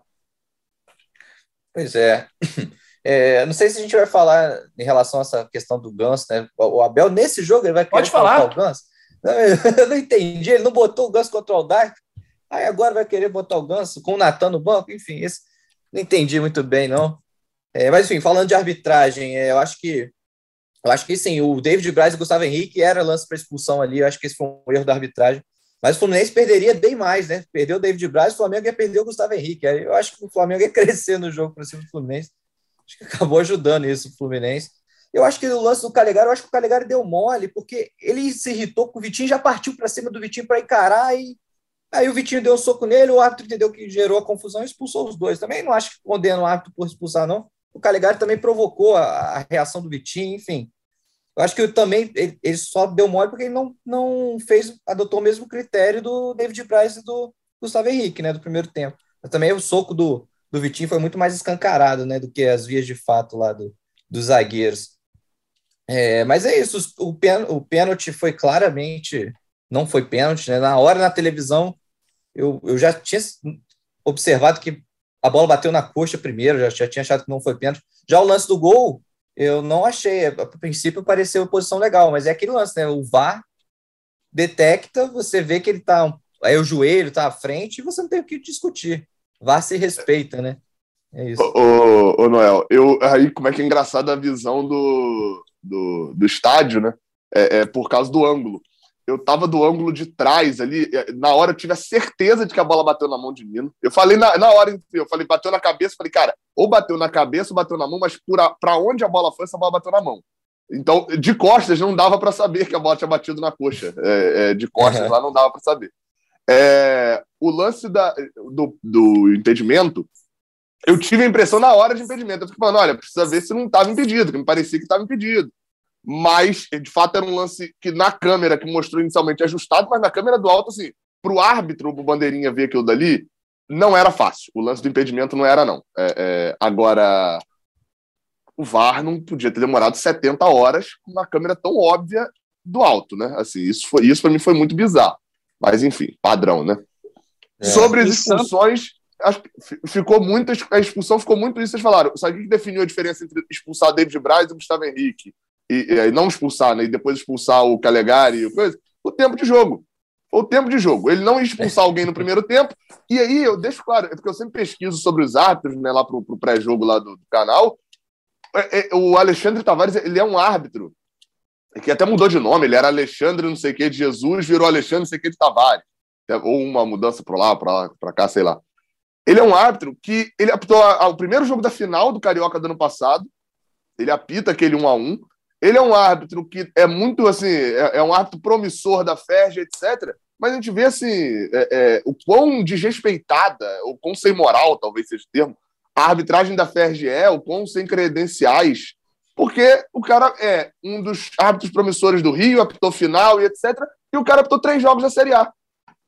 Pois é. é. Não sei se a gente vai falar em relação a essa questão do Ganso, né? O Abel, nesse jogo, ele vai Pode falar. o Ganso. Não, eu não entendi, ele não botou o Ganso contra o Aldair. Aí agora vai querer botar o Ganso com o Natan no banco, enfim, isso não entendi muito bem, não. É, mas enfim, falando de arbitragem, é, eu acho que eu acho que sim, o David Braz e o Gustavo Henrique era lance para expulsão ali, eu acho que esse foi um erro da arbitragem. Mas o Fluminense perderia bem mais, né? Perdeu o David Braz, o Flamengo ia perder o Gustavo Henrique. Eu acho que o Flamengo ia crescer no jogo para cima do Fluminense. Acho que acabou ajudando isso o Fluminense. Eu acho que o lance do Calegari, eu acho que o Calegari deu mole, porque ele se irritou com o Vitinho, já partiu para cima do Vitinho para encarar e aí o Vitinho deu um soco nele, o árbitro entendeu que gerou a confusão e expulsou os dois. Também não acho que condena o árbitro por expulsar, não. O Calegari também provocou a, a reação do Vitinho, enfim. Eu acho que também ele, ele, só deu mole porque ele não, não fez, adotou o mesmo critério do David Braz e do Gustavo Henrique, né, do primeiro tempo. Mas também o soco do, do Vitinho foi muito mais escancarado, né, do que as vias de fato lá do, dos zagueiros. É, mas é isso, o, pen, o pênalti foi claramente, não foi pênalti, né, na hora na televisão eu, eu já tinha observado que a bola bateu na coxa primeiro, já, já tinha achado que não foi pênalti. Já o lance do gol, eu não achei. A princípio pareceu posição legal, mas é aquele lance, né? O VAR detecta, você vê que ele tá. Aí o joelho tá à frente e você não tem o que discutir. VAR se respeita, né? É isso. Ô, ô, ô, Noel, eu, aí como é que é engraçado a visão do, do, do estádio, né? É, é por causa do ângulo eu tava do ângulo de trás ali, na hora eu tive a certeza de que a bola bateu na mão de Nino. Eu falei na, na hora, eu falei, bateu na cabeça, falei, cara, ou bateu na cabeça ou bateu na mão, mas para onde a bola foi, essa bola bateu na mão. Então, de costas não dava para saber que a bola tinha batido na coxa. É, é, de costas uhum. lá não dava para saber. É, o lance da, do, do impedimento, eu tive a impressão na hora de impedimento. Eu fiquei falando, olha, precisa ver se não estava impedido, que me parecia que estava impedido mas de fato era um lance que na câmera que mostrou inicialmente ajustado, mas na câmera do alto, assim, para o árbitro, o bandeirinha ver aquilo dali, não era fácil. O lance do impedimento não era, não. É, é, agora, o VAR não podia ter demorado 70 horas com uma câmera tão óbvia do alto, né? Assim, isso, foi, isso para mim foi muito bizarro. Mas, enfim, padrão, né? É. Sobre as expulsões, acho que ficou muito, a expulsão ficou muito isso, vocês falaram. Sabe o que definiu a diferença entre expulsar David Braz e Gustavo Henrique? E, e não expulsar, né, e depois expulsar o Calegari e coisa, o tempo de jogo. O tempo de jogo. Ele não ia expulsar alguém no primeiro tempo, e aí eu deixo claro, é porque eu sempre pesquiso sobre os árbitros, né, lá pro, pro pré-jogo lá do, do canal. É, é, o Alexandre Tavares, ele é um árbitro que até mudou de nome, ele era Alexandre não sei o que de Jesus, virou Alexandre não sei o que de Tavares. Ou uma mudança para lá, para lá, para cá, sei lá. Ele é um árbitro que ele apitou o primeiro jogo da final do Carioca do ano passado. Ele apita aquele 1 a 1 ele é um árbitro que é muito assim, é, é um árbitro promissor da FERJ, etc. Mas a gente vê assim, é, é, o quão desrespeitada, o quão sem moral, talvez seja o termo, a arbitragem da FERJ é, o quão sem credenciais, porque o cara é um dos árbitros promissores do Rio, apitou final e etc. E o cara apitou três jogos da Série A,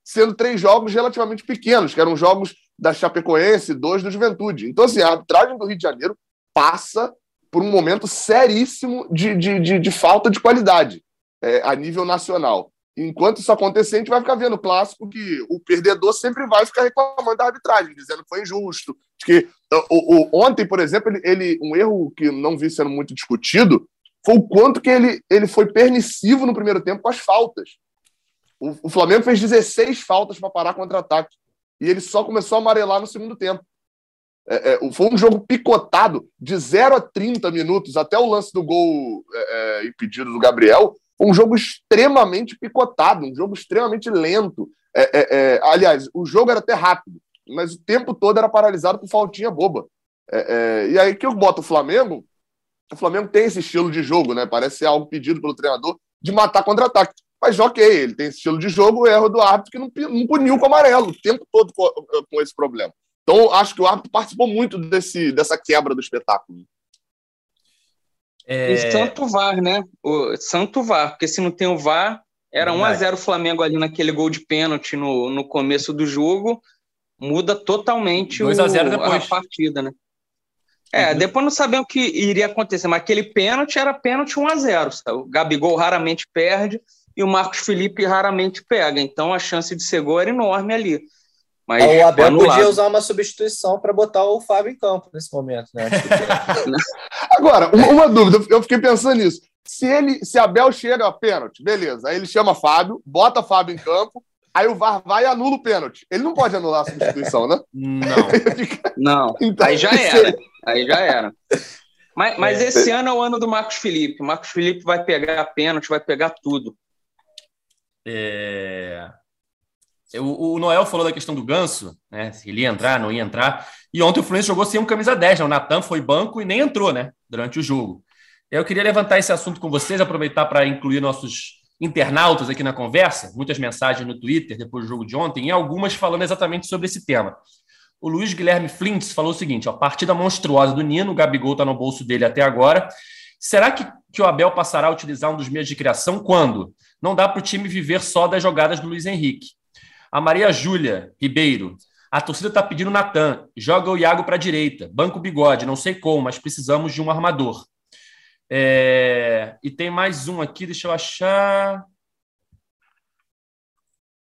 sendo três jogos relativamente pequenos, que eram jogos da Chapecoense, dois do Juventude. Então, assim, a arbitragem do Rio de Janeiro passa por um momento seríssimo de, de, de, de falta de qualidade é, a nível nacional. Enquanto isso acontecer, a gente vai ficar vendo o clássico que o perdedor sempre vai ficar reclamando da arbitragem, dizendo que foi injusto. que o, o, ontem, por exemplo, ele, ele, um erro que não vi sendo muito discutido foi o quanto que ele, ele foi permissivo no primeiro tempo com as faltas. O, o Flamengo fez 16 faltas para parar contra-ataque e ele só começou a amarelar no segundo tempo. É, é, foi um jogo picotado de 0 a 30 minutos, até o lance do gol é, é, impedido do Gabriel. Um jogo extremamente picotado, um jogo extremamente lento. É, é, aliás, o jogo era até rápido, mas o tempo todo era paralisado por faltinha boba. e aí que eu boto o Flamengo, o Flamengo tem esse estilo de jogo, né? Parece ser algo pedido pelo treinador de matar contra-ataque. Mas ok, ele tem esse estilo de jogo, erro do árbitro que não, não puniu com o amarelo o tempo todo com, com esse problema. Então, acho que o árbitro participou muito desse, dessa quebra do espetáculo. É... E Santo VAR, né? O Santo VAR, porque se não tem o VAR, era 1 a 0 o Flamengo ali naquele gol de pênalti no, no começo do jogo, muda totalmente 2 a 0 depois. a partida, né? É, uhum. depois não sabemos o que iria acontecer, mas aquele pênalti era pênalti 1 a 0 sabe? O Gabigol raramente perde e o Marcos Felipe raramente pega, então a chance de ser gol era enorme ali. Mas o Abel podia usar uma substituição para botar o Fábio em campo nesse momento, né? Agora, uma dúvida, eu fiquei pensando nisso. Se ele, se Abel chega a pênalti, beleza. Aí ele chama Fábio, bota Fábio em campo Aí o VAR vai e anula o pênalti. Ele não pode anular a substituição, né? Não. não. Então, aí já era. Aí já era. Mas, mas é. esse ano é o ano do Marcos Felipe. O Marcos Felipe vai pegar pênalti, vai pegar tudo. É... O, o, Noel falou da questão do Ganso, né? Se ele ia entrar, não ia entrar. E ontem o Fluminense jogou sem um camisa 10, né? O Natan foi banco e nem entrou, né? Durante o jogo. Eu queria levantar esse assunto com vocês, aproveitar para incluir nossos internautas aqui na conversa, muitas mensagens no Twitter depois do jogo de ontem, e algumas falando exatamente sobre esse tema. O Luiz Guilherme Flintz falou o seguinte: ó, partida monstruosa do Nino, o Gabigol está no bolso dele até agora. Será que, que o Abel passará a utilizar um dos meios de criação quando? Não dá para o time viver só das jogadas do Luiz Henrique. A Maria Júlia Ribeiro. A torcida está pedindo Natan. Joga o Iago para a direita. Banco bigode, não sei como, mas precisamos de um armador. É... E tem mais um aqui, deixa eu achar.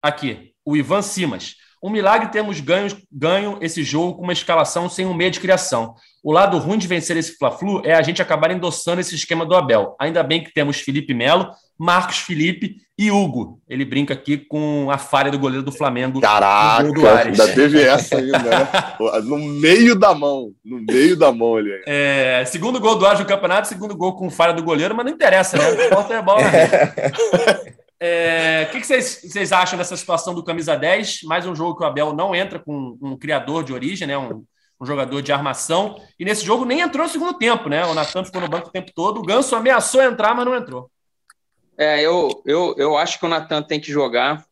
Aqui, o Ivan Simas. Um milagre temos ganho, ganho esse jogo com uma escalação sem um meio de criação. O lado ruim de vencer esse Fla-Flu é a gente acabar endossando esse esquema do Abel. Ainda bem que temos Felipe Melo, Marcos Felipe e Hugo. Ele brinca aqui com a falha do goleiro do Flamengo. Caraca, ainda teve essa ainda, né? No meio da mão. No meio da mão ali. É, segundo gol do Ares no campeonato, segundo gol com falha do goleiro, mas não interessa, né? Falta é bola. É, o que, que vocês, vocês, acham dessa situação do camisa 10? Mais um jogo que o Abel não entra com um criador de origem, né? Um, um jogador de armação. E nesse jogo nem entrou no segundo tempo, né? O Natan ficou no banco o tempo todo. O Ganso ameaçou entrar, mas não entrou. É, eu, eu, eu acho que o Natan tem que jogar.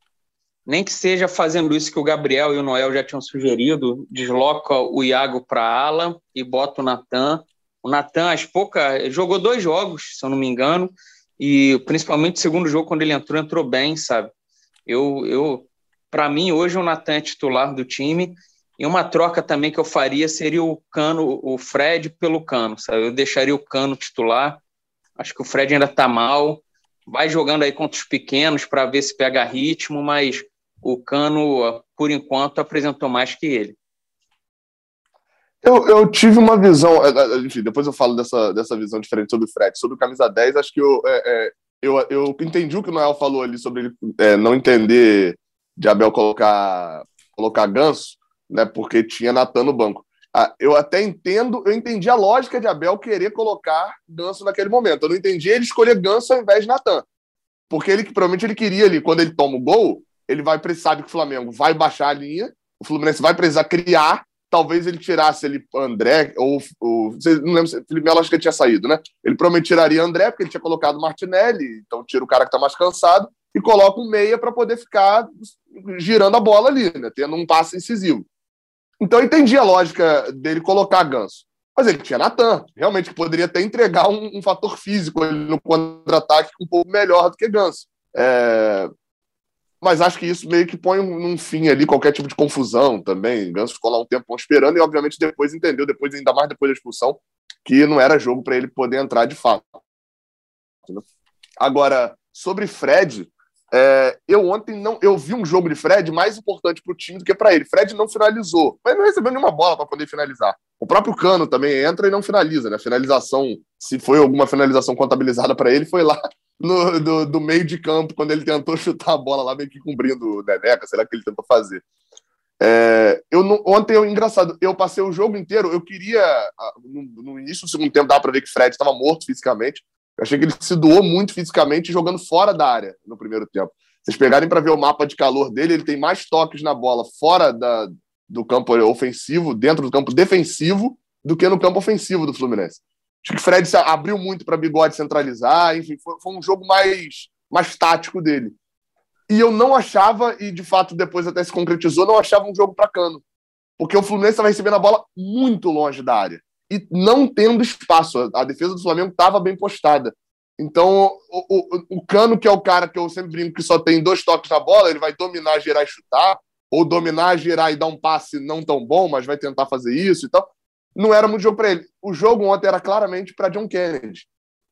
Nem que seja fazendo isso que o Gabriel e o Noel já tinham sugerido, desloca o Iago para a ala e bota o Natan. O Natan, as poucas. jogou dois jogos, se eu não me engano, e principalmente segundo jogo, quando ele entrou, entrou bem, sabe? Eu, eu para mim, hoje o Natan é titular do time e uma troca também que eu faria seria o Cano, o Fred pelo Cano, sabe? Eu deixaria o Cano titular. Acho que o Fred ainda está mal. Vai jogando aí contra os pequenos para ver se pega ritmo, mas o Cano, por enquanto, apresentou mais que ele. Eu, eu tive uma visão, é, é, enfim, depois eu falo dessa, dessa visão diferente sobre o Fred. Sobre o camisa 10, acho que eu, é, é, eu, eu entendi o que o Noel falou ali sobre ele é, não entender de Abel colocar, colocar ganso né? Porque tinha Natan no banco. Ah, eu até entendo, eu entendi a lógica de Abel querer colocar Ganso naquele momento. Eu não entendi ele escolher Ganso ao invés de Natan. Porque ele provavelmente ele queria ali, quando ele toma o gol, ele vai sabe que o Flamengo vai baixar a linha, o Fluminense vai precisar criar. Talvez ele tirasse ele André, ou, ou não lembro Felipe Melo acho que ele tinha saído, né? Ele provavelmente tiraria André, porque ele tinha colocado Martinelli, então tira o cara que tá mais cansado e coloca um meia para poder ficar girando a bola ali, né? Tendo um passe incisivo. Então eu entendi a lógica dele colocar Ganso. Mas ele tinha Natan, realmente, que poderia até entregar um, um fator físico no contra-ataque um pouco melhor do que Ganso. É... Mas acho que isso meio que põe um, fim ali, qualquer tipo de confusão também. Ganso ficou lá um tempo esperando e, obviamente, depois entendeu, depois ainda mais depois da expulsão, que não era jogo para ele poder entrar de fato. Agora, sobre Fred, é, eu ontem não, eu vi um jogo de Fred mais importante para o time do que para ele. Fred não finalizou, mas não recebeu nenhuma bola para poder finalizar. O próprio Cano também entra e não finaliza, né? Finalização, se foi alguma finalização contabilizada para ele, foi lá no, do, do, meio de campo, quando ele tentou chutar a bola lá, meio que cobrindo o Neneca, será que ele tentou fazer? É, eu não, ontem, eu, engraçado, eu passei o jogo inteiro, eu queria, no, no início do segundo tempo, dava para ver que Fred estava morto fisicamente, eu achei que ele se doou muito fisicamente jogando fora da área no primeiro tempo. Vocês pegarem para ver o mapa de calor dele, ele tem mais toques na bola fora da, do campo ofensivo, dentro do campo defensivo, do que no campo ofensivo do Fluminense. Acho que o Fred abriu muito para Bigode centralizar, enfim, foi, foi, um jogo mais, mais tático dele. E eu não achava, e de fato depois até se concretizou, não achava um jogo para cano. Porque o Fluminense estava recebendo a bola muito longe da área e não tendo espaço. A defesa do Flamengo estava bem postada. Então, o, o, o, Cano, que é o cara que eu sempre brinco que só tem dois toques na bola, ele vai dominar, gerar e chutar, ou dominar, gerar e dar um passe não tão bom, mas vai tentar fazer isso e tal. Não era muito jogo para ele. O jogo ontem era claramente para John Kennedy,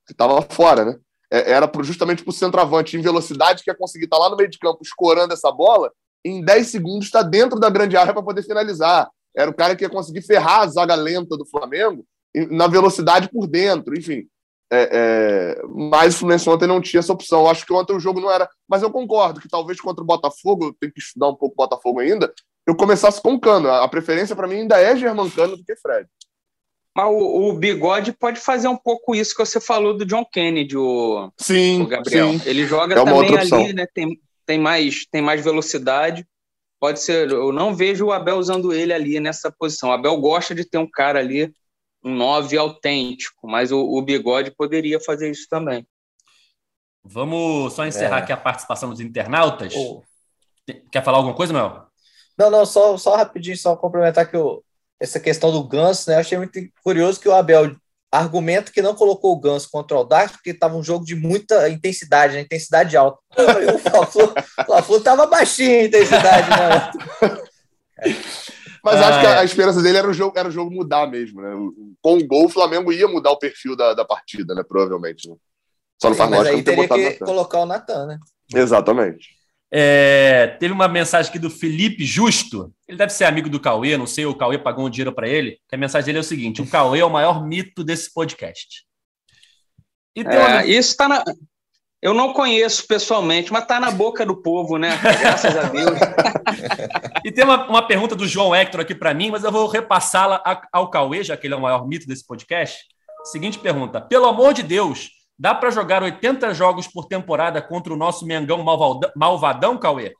que estava fora, né? É, era justamente para o centroavante em velocidade que ia conseguir estar tá lá no meio de campo escorando essa bola, em 10 segundos está dentro da grande área para poder finalizar era o cara que ia conseguir ferrar a zaga lenta do Flamengo na velocidade por dentro, enfim. É, é, mas o Fluminense ontem não tinha essa opção. Eu acho que ontem o jogo não era. Mas eu concordo que talvez contra o Botafogo, eu tenho que estudar um pouco o Botafogo ainda, eu começasse com Cano. A preferência para mim ainda é Germancano do que Fred. Mas o, o, Bigode pode fazer um pouco isso que você falou do John Kennedy, o, sim, o Gabriel. Sim. Ele joga é também ali, né? Tem, tem, mais, tem mais velocidade. Pode ser. Eu não vejo o Abel usando ele ali nessa posição. O Abel gosta de ter um cara ali, um 9 autêntico, mas o, o Bigode poderia fazer isso também. Vamos só encerrar é. aqui a participação dos internautas. Oh. Quer falar alguma coisa, Mel? Não, não, só, só rapidinho, só complementar que eu, essa questão do Ganso, né? Eu achei muito curioso que o Abel argumenta que não colocou o Ganso contra o Audax porque estava um jogo de muita intensidade, né? intensidade alta. o Fla-Flu estava baixinho a intensidade, né? Mas acho que a, a, esperança dele era o jogo, era o jogo mudar mesmo, né? Com o gol, o Flamengo ia mudar o perfil da, da partida, né? Provavelmente. Né? Só não faz Mas aí teria que colocar o Natan, né? Exatamente. É, teve uma mensagem aqui do Felipe Justo. Ele deve ser amigo do Cauê, não sei, o Cauê pagou um dinheiro para ele. a mensagem dele é o seguinte: o Cauê é o maior mito desse podcast. É. Isso está na. Eu não conheço pessoalmente, mas está na boca do povo, né? Graças a Deus. e tem uma, uma pergunta do João Hector aqui para mim, mas eu vou repassá-la ao Cauê, já que ele é o maior mito desse podcast. Seguinte pergunta: pelo amor de Deus, Dá para jogar 80 jogos por temporada contra o nosso Mengão malvadão, malvadão Cauê?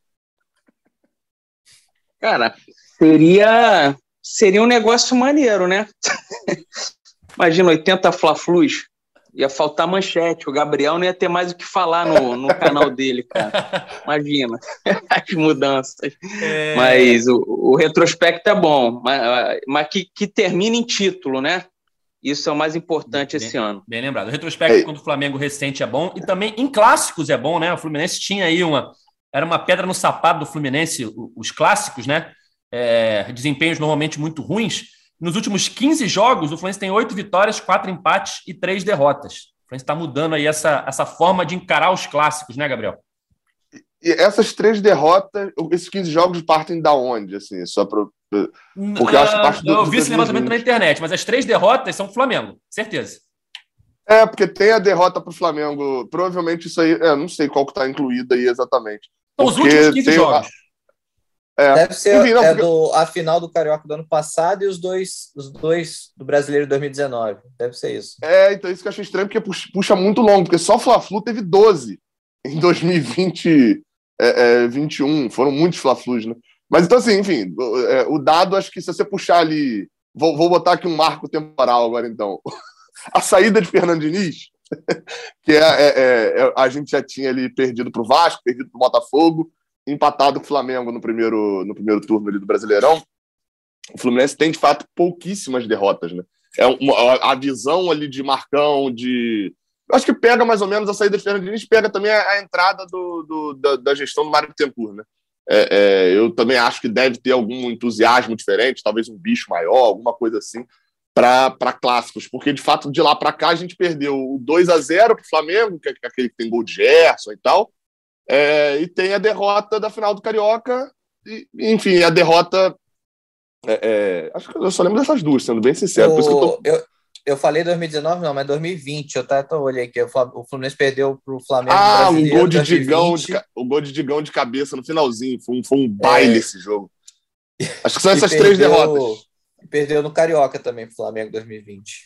Cara, seria seria um negócio maneiro, né? Imagina 80 Fla-Flus. Ia faltar manchete. O Gabriel não ia ter mais o que falar no, no canal dele, cara. Imagina as mudanças. É... Mas o, o, retrospecto é bom, mas, mas que, que termine em título, né? Isso é o mais importante bem, esse ano. Bem lembrado. O retrospecto contra o Flamengo recente é bom e também em clássicos é bom, né? O Fluminense tinha aí uma. Era uma pedra no sapato do Fluminense, os clássicos, né? É, desempenhos normalmente muito ruins. Nos últimos 15 jogos, o Fluminense tem oito vitórias, quatro empates e três derrotas. O Fluminense está mudando aí essa, essa forma de encarar os clássicos, né, Gabriel? E essas três derrotas, esses 15 jogos partem da onde, assim, só para porque eu acho que parte do, Eu vi esse levantamento na internet, mas as três derrotas são Flamengo, certeza. É, porque tem a derrota para o Flamengo. Provavelmente isso aí, é, não sei qual que está incluído aí exatamente. Então, os últimos 15 jogos. É. Deve ser Enfim, não, é porque... do, a final do Carioca do ano passado e os dois, os dois do Brasileiro de 2019. Deve ser isso. É, então isso que eu achei estranho, porque puxa, puxa muito longo, porque só o Fla-Flu teve 12 em 2020, é, é, 21. Foram muitos Fla-Flus, né? Mas então, assim, enfim, é, o dado, acho que se você puxar ali. Vou, vou botar aqui um marco temporal agora, então. A saída de Fernando Diniz, que é, é, é, é a gente já tinha ali perdido para o Vasco, perdido para o Botafogo, empatado com o Flamengo no primeiro, no primeiro turno ali do Brasileirão. O Fluminense tem, de fato, pouquíssimas derrotas, né? É uma, a visão ali de Marcão, de. Eu acho que pega mais ou menos a saída de Fernando Diniz, pega também a, a entrada do, do, da, da, gestão do Mário Bittencourt, né? É, é, eu também acho que deve ter algum entusiasmo diferente, talvez um bicho maior, alguma coisa assim, para clássicos, porque de fato de lá para cá a gente perdeu o 2 a 0 para o Flamengo, que é aquele que tem gol de Gerson e tal, é, e tem a derrota da final do Carioca, e, enfim, a derrota. É, é, acho que eu só lembro dessas duas, sendo bem sincero. Eu, eu. Eu, falei 2019, não, mas 2020. Eu até olhei aqui. O Fluminense perdeu para o Flamengo. Ah, um gol de Digão, de, o gol de Digão de cabeça no finalzinho. Foi um, foi um baile é. esse jogo. Acho que são essas perdeu, três derrotas. Perdeu no Carioca também para o Flamengo 2020.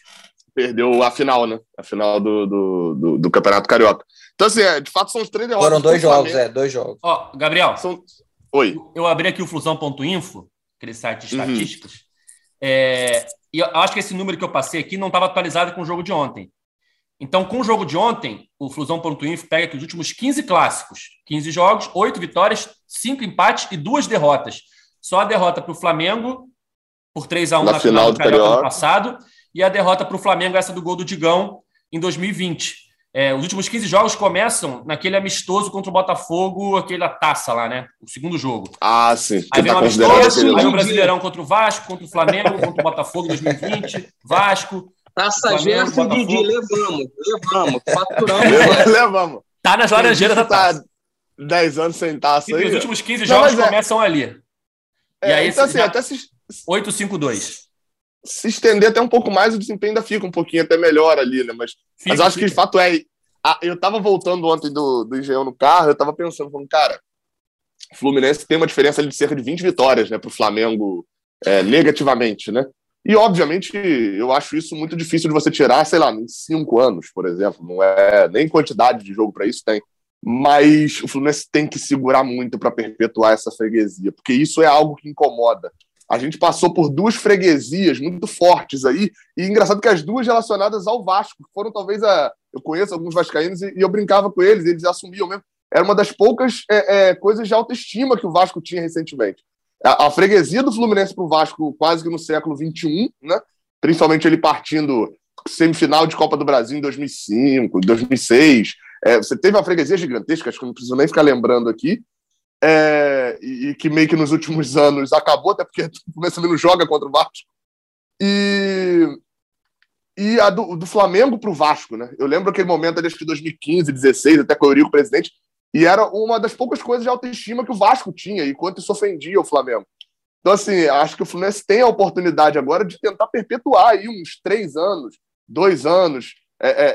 Perdeu a final, né? A final do, do, do, do Campeonato Carioca. Então, assim, é, de fato, são os três derrotas. Foram dois jogos, é, dois jogos. Ó, Gabriel. São... Oi. Eu abri aqui o Flusão.info, aquele site de uhum. estatísticas. Uhum. É, e eu acho que esse número que eu passei aqui não estava atualizado com o jogo de ontem. Então, com o jogo de ontem, o Flusão.info pega aqui os últimos 15 clássicos. 15 jogos, 8 vitórias, 5 empates e 2 derrotas. Só a derrota para o Flamengo, por 3 a 1 na, na final do Carioca ano passado, e a derrota para o Flamengo, essa do gol do Digão, em 2020. É, os últimos 15 jogos começam naquele amistoso contra o Botafogo, aquela taça lá, né? O segundo jogo. Ah, sim. Aí vem tá um amistoso, aí o Brasileirão contra o Vasco, contra o Flamengo, contra o Botafogo 2020, Vasco. Taça Gerson, Didi, levamos, levamos, faturamos. levamos. Tá nas laranjeiras da tá taça. 10 anos sem taça aí. Os últimos 15 jogos é... começam ali. É, e aí, então, assim, até se... 8-5-2. Se estender até um pouco mais, o desempenho ainda fica um pouquinho até melhor ali, né? Mas, fica, mas acho fica. que de fato é. eu tava voltando ontem do, do Engenhão no carro, eu tava pensando, falando, cara, o Fluminense tem uma diferença de cerca de 20 vitórias, né, pro Flamengo é, negativamente, né? E, obviamente, eu acho isso muito difícil de você tirar, sei lá, em cinco anos, por exemplo. Não é nem quantidade de jogo para isso tem. Mas o Fluminense tem que segurar muito para perpetuar essa freguesia, porque isso é algo que incomoda. A gente passou por duas freguesias muito fortes aí, e engraçado que as duas relacionadas ao Vasco, foram talvez a. Eu conheço alguns vascaínos e, eu brincava com eles, eles assumiam mesmo. Era uma das poucas é, é, coisas de autoestima que o Vasco tinha recentemente. A, a freguesia do Fluminense para o Vasco quase que no século XXI, né? principalmente ele partindo semifinal de Copa do Brasil em 2005, 2006. É, você teve uma freguesia gigantesca, acho que não preciso nem ficar lembrando aqui, é, e, e, que meio que nos últimos anos acabou, até porque o Fluminense não joga contra o Vasco. E, e a do, do Flamengo para o Vasco, né? Eu lembro aquele momento ali, acho que 2015, 16, até com o Eurico presidente, e era uma das poucas coisas de autoestima que o Vasco tinha, enquanto isso ofendia o Flamengo. Então, assim, acho que o Fluminense tem a oportunidade agora de tentar perpetuar aí uns três anos, dois anos é, é,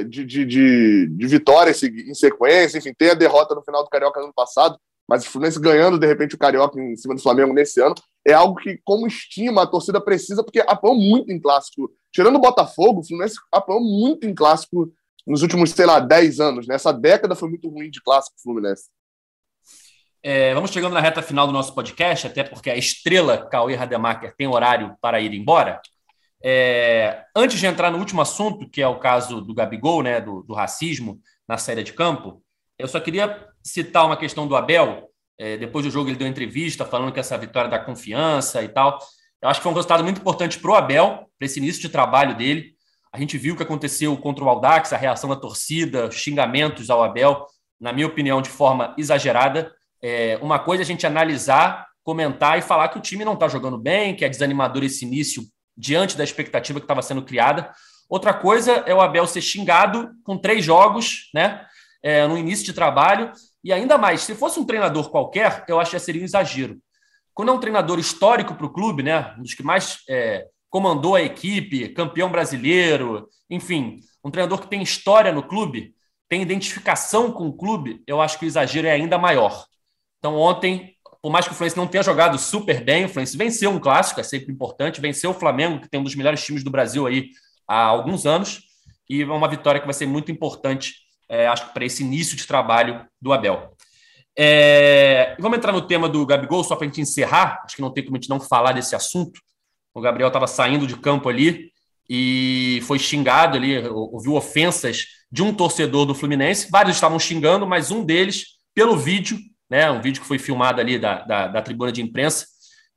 é de, de, de, de vitória em sequência. Enfim, tem a derrota no final do Carioca no ano passado, mas o Fluminense ganhando, de repente, o Carioca em cima do Flamengo nesse ano é algo que, como estima, a torcida precisa, porque apanhou muito em clássico. Tirando o Botafogo, o Fluminense apanhou muito em clássico nos últimos, sei lá, 10 anos. Né? Década foi muito ruim de clássico Fluminense. É, vamos chegando na reta final do nosso podcast, até porque a estrela Cauê Rademacher tem horário para ir embora. É, antes de entrar no último assunto, que é o caso do Gabigol, né, do, do racismo na saída de campo, eu só queria citar uma questão do Abel. É, depois do jogo, ele deu entrevista falando que essa vitória dá confiança e tal. Eu acho que foi um resultado muito importante para o Abel, para esse início de trabalho dele. A gente viu o que aconteceu contra o Aldax, a reação da torcida, xingamentos ao Abel, na minha opinião, de forma exagerada. É, uma coisa é a gente analisar, comentar e falar que o time não está jogando bem, que é desanimador esse início diante da expectativa que estava sendo criada. Outra coisa é o Abel ser xingado com três jogos, né? É, no início de trabalho. E ainda mais, se fosse um treinador qualquer, eu acho que seria um exagero. Quando é um treinador histórico para o clube, né? Um dos que mais é, comandou a equipe, campeão brasileiro, enfim, um treinador que tem história no clube, tem identificação com o clube, eu acho que o exagero é ainda maior. Então, ontem, por mais que o Fluminense não tenha jogado super bem, o Fluminense venceu um clássico, é sempre importante, venceu o Flamengo, que tem um dos melhores times do Brasil aí há alguns anos, e é uma vitória que vai ser muito importante, é, acho que para esse início de trabalho do Abel. É, vamos entrar no tema do Gabigol, só para a gente encerrar, acho que não tem como a gente não falar desse assunto. O Gabriel estava saindo de campo ali e foi xingado ali, ouviu ofensas de um torcedor do Fluminense. Vários estavam xingando, mas um deles, pelo vídeo, né, um vídeo que foi filmado ali da, da, da tribuna de imprensa,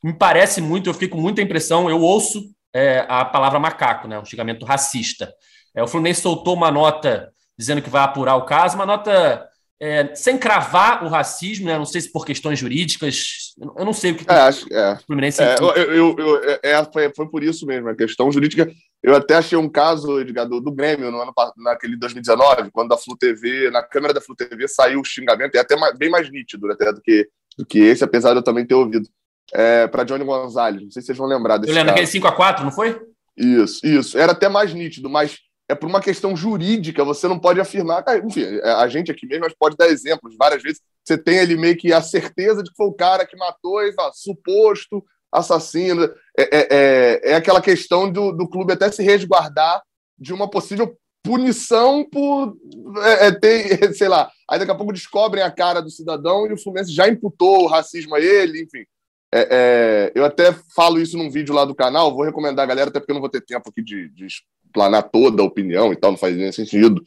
me parece muito, eu fiquei com muita impressão, eu ouço é, a palavra macaco, né, um xingamento racista. É, o Fluminense soltou uma nota dizendo que vai apurar o caso, uma nota é, sem cravar o racismo, né? Não sei se por questões jurídicas, eu não sei o que, é, acho, é. o Fluminense. É, eu, eu, eu, é, é, foi, foi por isso mesmo, a questão jurídica. Eu até achei um caso, Edgar, do, do Grêmio no ano naquele 2019, quando a Flu TV, na câmera da Flu TV saiu o xingamento, é até mais, bem mais nítido até do que, do que esse, apesar de eu também ter ouvido. É, para Johnny Gonzalez, não sei se vocês vão lembrar desse. Eu lembro daquele 5x4, não foi? Isso, isso. Era até mais nítido, mas é por uma questão jurídica, você não pode afirmar. Enfim, é, a gente aqui mesmo pode dar exemplos. Várias vezes você tem ali meio que a certeza de que foi o cara que matou, e fala, suposto assassino. É, é, é, é aquela questão do, do clube até se resguardar de uma possível punição por é, é ter, sei lá, aí daqui a pouco descobrem a cara do cidadão e o Fluminense já imputou o racismo a ele, enfim. É, é, eu até falo isso num vídeo lá do canal, vou recomendar a galera, até porque eu não vou ter tempo aqui de, de explanar toda a opinião e tal, não faz nem sentido.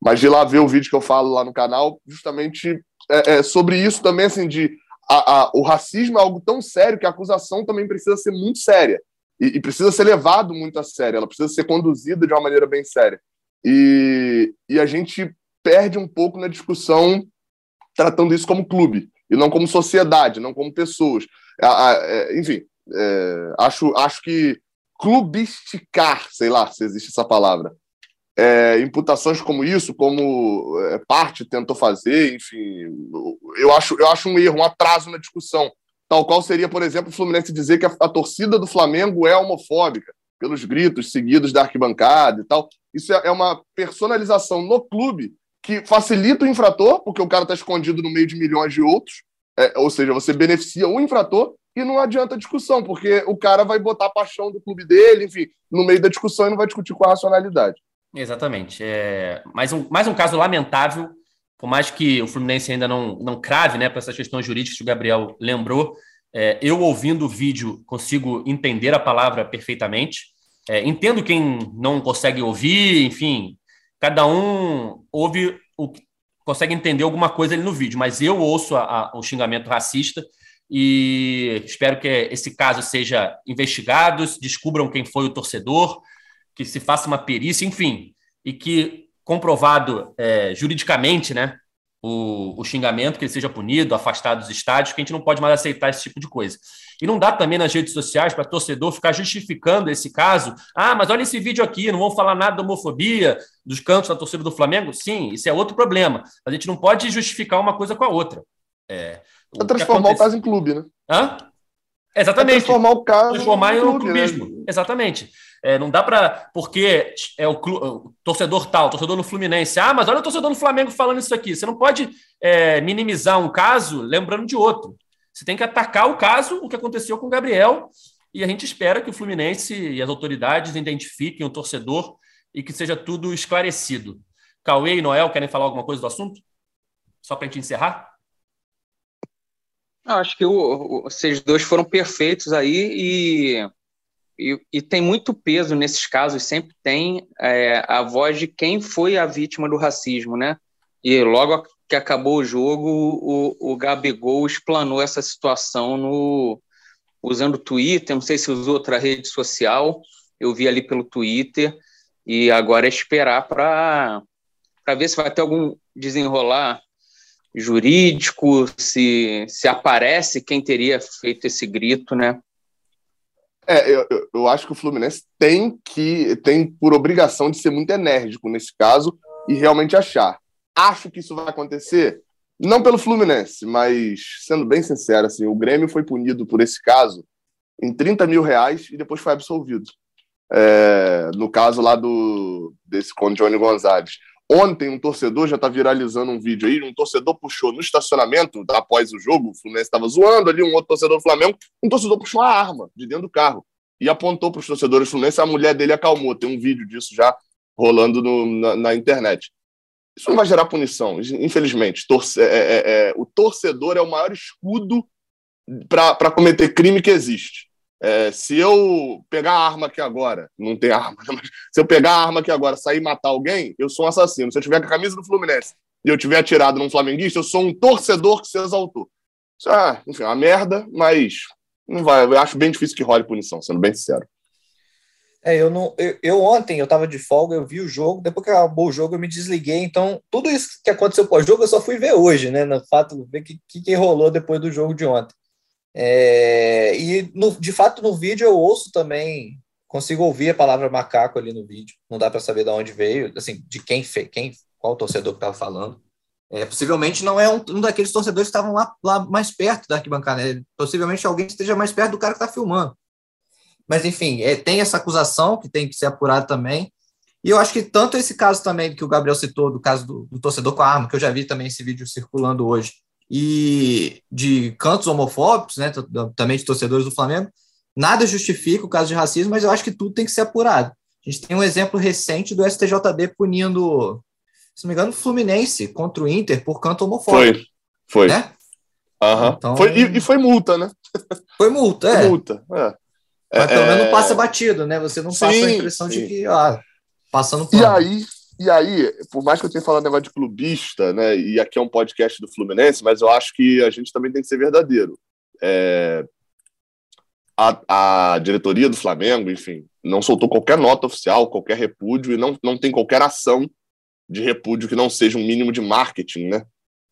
Mas de lá ver o vídeo que eu falo lá no canal, justamente é, é, sobre isso também, assim, de a, a, o racismo é algo tão sério que a acusação também precisa ser muito séria. E, e, precisa ser levado muito a sério, ela precisa ser conduzida de uma maneira bem séria. E, e a gente perde um pouco na discussão tratando isso como clube, e não como sociedade, não como pessoas. É, enfim, é, acho, acho que clubisticar, sei lá se existe essa palavra, é, imputações como isso, como é, parte tentou fazer, enfim, eu acho, eu acho um erro, um atraso na discussão. Tal qual seria, por exemplo, o Fluminense dizer que a, a torcida do Flamengo é homofóbica, pelos gritos seguidos da arquibancada e tal. Isso é, é uma personalização no clube que facilita o infrator, porque o cara está escondido no meio de milhões de outros, é, ou seja, você beneficia o infrator e não adianta discussão, porque o cara vai botar a paixão do clube dele, enfim, no meio da discussão e não vai discutir com a racionalidade. Exatamente. É mais, um, mais um caso lamentável, por mais que o Fluminense ainda não, não crave né, para essas questões jurídicas que o Gabriel lembrou, é, eu ouvindo o vídeo consigo entender a palavra perfeitamente. É, entendo quem não consegue ouvir, enfim, cada um ouve o consegue entender alguma coisa ali no vídeo, mas eu ouço a, a, o xingamento racista e espero que esse caso seja investigado, descubram quem foi o torcedor, que se faça uma perícia, enfim, e que comprovado é, juridicamente, né, o, o, xingamento, que ele seja punido, afastado dos estádios, que a gente não pode mais aceitar esse tipo de coisa. E não dá também nas redes sociais para torcedor ficar justificando esse caso. Ah, mas olha esse vídeo aqui, não vão falar nada da homofobia dos cantos da torcida do Flamengo. Sim, isso é outro problema. A gente não pode justificar uma coisa com a outra. É, é transformar acontece... o caso em clube, né? Hã? Exatamente. É transformar o caso transformar em, um clube, clubismo. Né? Exatamente. É, não dá para. Porque é o, o, torcedor tal, torcedor no Fluminense. Ah, mas olha o torcedor no Flamengo falando isso aqui. Você não pode é, minimizar um caso lembrando de outro. Você tem que atacar o caso, o que aconteceu com o Gabriel. E a gente espera que o Fluminense e as autoridades identifiquem o torcedor e que seja tudo esclarecido. Cauê e Noel querem falar alguma coisa do assunto? Só para a gente encerrar? Eu acho que o, esses dois foram perfeitos aí e e, e, tem muito peso nesses casos, sempre tem é, a voz de quem foi a vítima do racismo, né? E logo que acabou o jogo, o, o Gabigol explanou essa situação no, usando o Twitter, não sei se usou outra rede social, eu vi ali pelo Twitter, e agora é esperar para ver se vai ter algum desenrolar jurídico, se, se aparece quem teria feito esse grito, né? É, eu, eu acho que o Fluminense tem que tem por obrigação de ser muito enérgico nesse caso e realmente achar. Acho que isso vai acontecer, não pelo Fluminense, mas sendo bem sincero, assim, o Grêmio foi punido por esse caso em 30 mil reais e depois foi absolvido. É, no caso lá do desse com Johnny Gonzalez. Ontem, um torcedor já está viralizando um vídeo aí. Um torcedor puxou no estacionamento após o jogo. O Fluminense estava zoando ali. Um outro torcedor do Flamengo. Um torcedor puxou uma arma de dentro do carro e apontou para os torcedores do Fluminense. A mulher dele acalmou. Tem um vídeo disso já rolando no, na, na, internet. Isso não vai gerar punição, infelizmente. Torce, é, é, é, o torcedor é o maior escudo para cometer crime que existe. É, se eu pegar a arma aqui agora, não tem arma, né, mas se eu pegar a arma aqui agora sair e matar alguém, eu sou um assassino. Se eu tiver com a camisa do Fluminense e eu tiver atirado num flamenguista, eu sou um torcedor que se exaltou. Isso é, enfim, é uma merda, mas não vai, eu acho bem difícil que role punição, sendo bem sincero. É, eu não. Eu, eu, ontem eu tava de folga, eu vi o jogo, depois que acabou o jogo, eu me desliguei. Então, tudo isso que aconteceu pós-jogo, eu só fui ver hoje, né? No fato, ver o que, que, que rolou depois do jogo de ontem. É, e no, de fato no vídeo eu ouço também, consigo ouvir a palavra macaco ali no vídeo. Não dá para saber de onde veio, assim, de quem fez, quem, qual torcedor que estava falando. É, possivelmente não é um, um, daqueles torcedores que estavam lá, lá mais perto da arquibancada. Né? Possivelmente alguém esteja mais perto do cara que está filmando. Mas enfim, é, tem essa acusação que tem que ser apurada também. E eu acho que tanto esse caso também que o Gabriel citou, do caso do, do torcedor com a arma, que eu já vi também esse vídeo circulando hoje, e de cantos homofóbicos, né, também de torcedores do Flamengo, nada justifica o caso de racismo, mas eu acho que tudo tem que ser apurado. A gente tem um exemplo recente do STJD punindo, se não me engano, o Fluminense contra o Inter por canto homofóbico. Foi, foi. Né? Uhum. Então, foi, e, e, foi multa, né? Foi multa, é. Foi multa, é. Mas pelo menos não é, passa batido, né? Você não sim, passa a impressão sim. de que, ah, passando por. E aí, e aí, por mais que eu tenha falado negócio de clubista, né, e aqui é um podcast do Fluminense, mas eu acho que a gente também tem que ser verdadeiro. É, a, a, diretoria do Flamengo, enfim, não soltou qualquer nota oficial, qualquer repúdio, e não, não tem qualquer ação de repúdio que não seja um mínimo de marketing, né,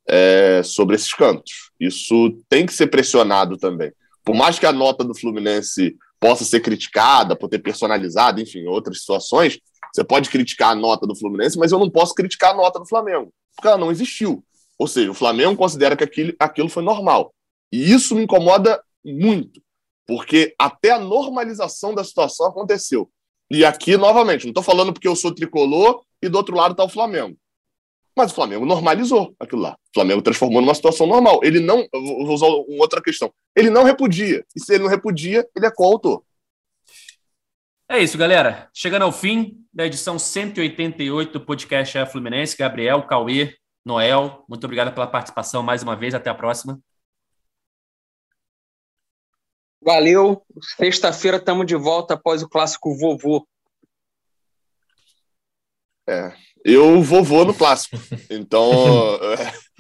é, sobre esses cantos. Isso tem que ser pressionado também. Por mais que a nota do Fluminense possa ser criticada por ter personalizado, enfim, outras situações, você pode criticar a nota do Fluminense, mas eu não posso criticar a nota do Flamengo, porque ela não existiu. Ou seja, o Flamengo considera que aquilo, aquilo foi normal. E isso me incomoda muito. Porque até a normalização da situação aconteceu. E aqui, novamente, não estou falando porque eu sou tricolor e do outro lado está o Flamengo. Mas o Flamengo normalizou aquilo lá. O Flamengo transformou numa situação normal. Ele não. Vou usar uma outra questão. Ele não repudia. E se ele não repudia, ele é coautor. É isso, galera. Chegando ao fim da edição 188 do podcast é Fluminense. Gabriel, Cauê, Noel, muito obrigado pela participação mais uma vez. Até a próxima. Valeu. Sexta-feira estamos de volta após o clássico vovô. É, eu vovô no clássico. Então. É.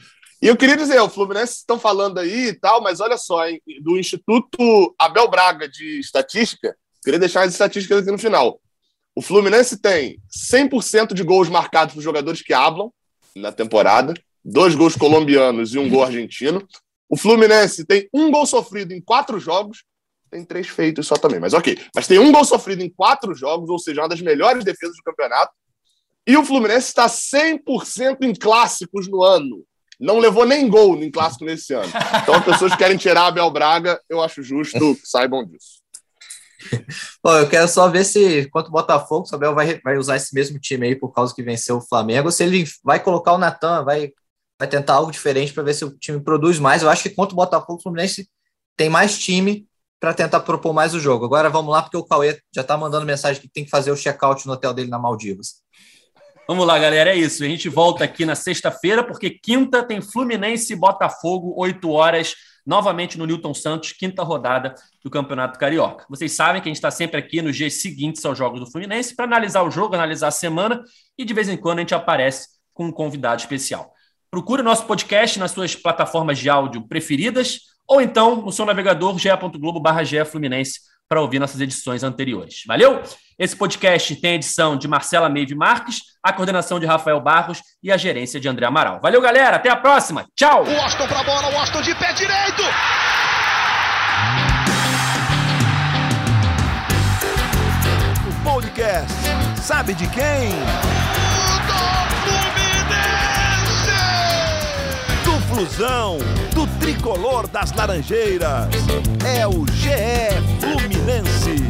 E eu queria dizer, o Fluminense estão falando aí e tal, mas olha só, hein, do Instituto Abel Braga de Estatística, queria deixar as estatísticas aqui no final. O Fluminense tem 100% de gols marcados por jogadores que hablam na temporada, dois gols colombianos e um gol argentino. O Fluminense tem um gol sofrido em quatro jogos, tem três feitos só também, mas ok. Mas tem um gol sofrido em quatro jogos, ou seja, uma das melhores defesas do campeonato. E o Fluminense está 100% em clássicos no ano. Não levou nem gol em clássico nesse ano. Então, as pessoas que querem tirar Abel Braga, eu acho justo que saibam disso. Bom, eu quero só ver se, quanto Botafogo, o Abel vai, vai usar esse mesmo time aí por causa que venceu o Flamengo, se ele vai colocar o Natan, vai, vai tentar algo diferente para ver se o time produz mais. Eu acho que contra o Botafogo, o Fluminense tem mais time para tentar propor mais o jogo. Agora vamos lá, porque o Cauê já está mandando mensagem que tem que fazer o check-out no hotel dele na Maldivas. Vamos lá, galera. É isso. A gente volta aqui na sexta-feira, porque quinta tem Fluminense e Botafogo, 8 horas, novamente no Newton Santos, quinta rodada do Campeonato Carioca. Vocês sabem que a gente está sempre aqui nos dias seguintes aos jogos do Fluminense para analisar o jogo, analisar a semana e de vez em quando a gente aparece com um convidado especial. Procure o nosso podcast nas suas plataformas de áudio preferidas ou então no seu navegador ge.globo.br Fluminense para ouvir nossas edições anteriores. Valeu? Esse podcast tem a edição de Marcela Meive Marques, a coordenação de Rafael Barros e a gerência de André Amaral. Valeu, galera. Até a próxima. Tchau. O Washington pra bola, o Washington de pé direito. O podcast sabe de quem? Do Fluminense. Do Flusão, tricolor das Laranjeiras. É o GE Fluminense.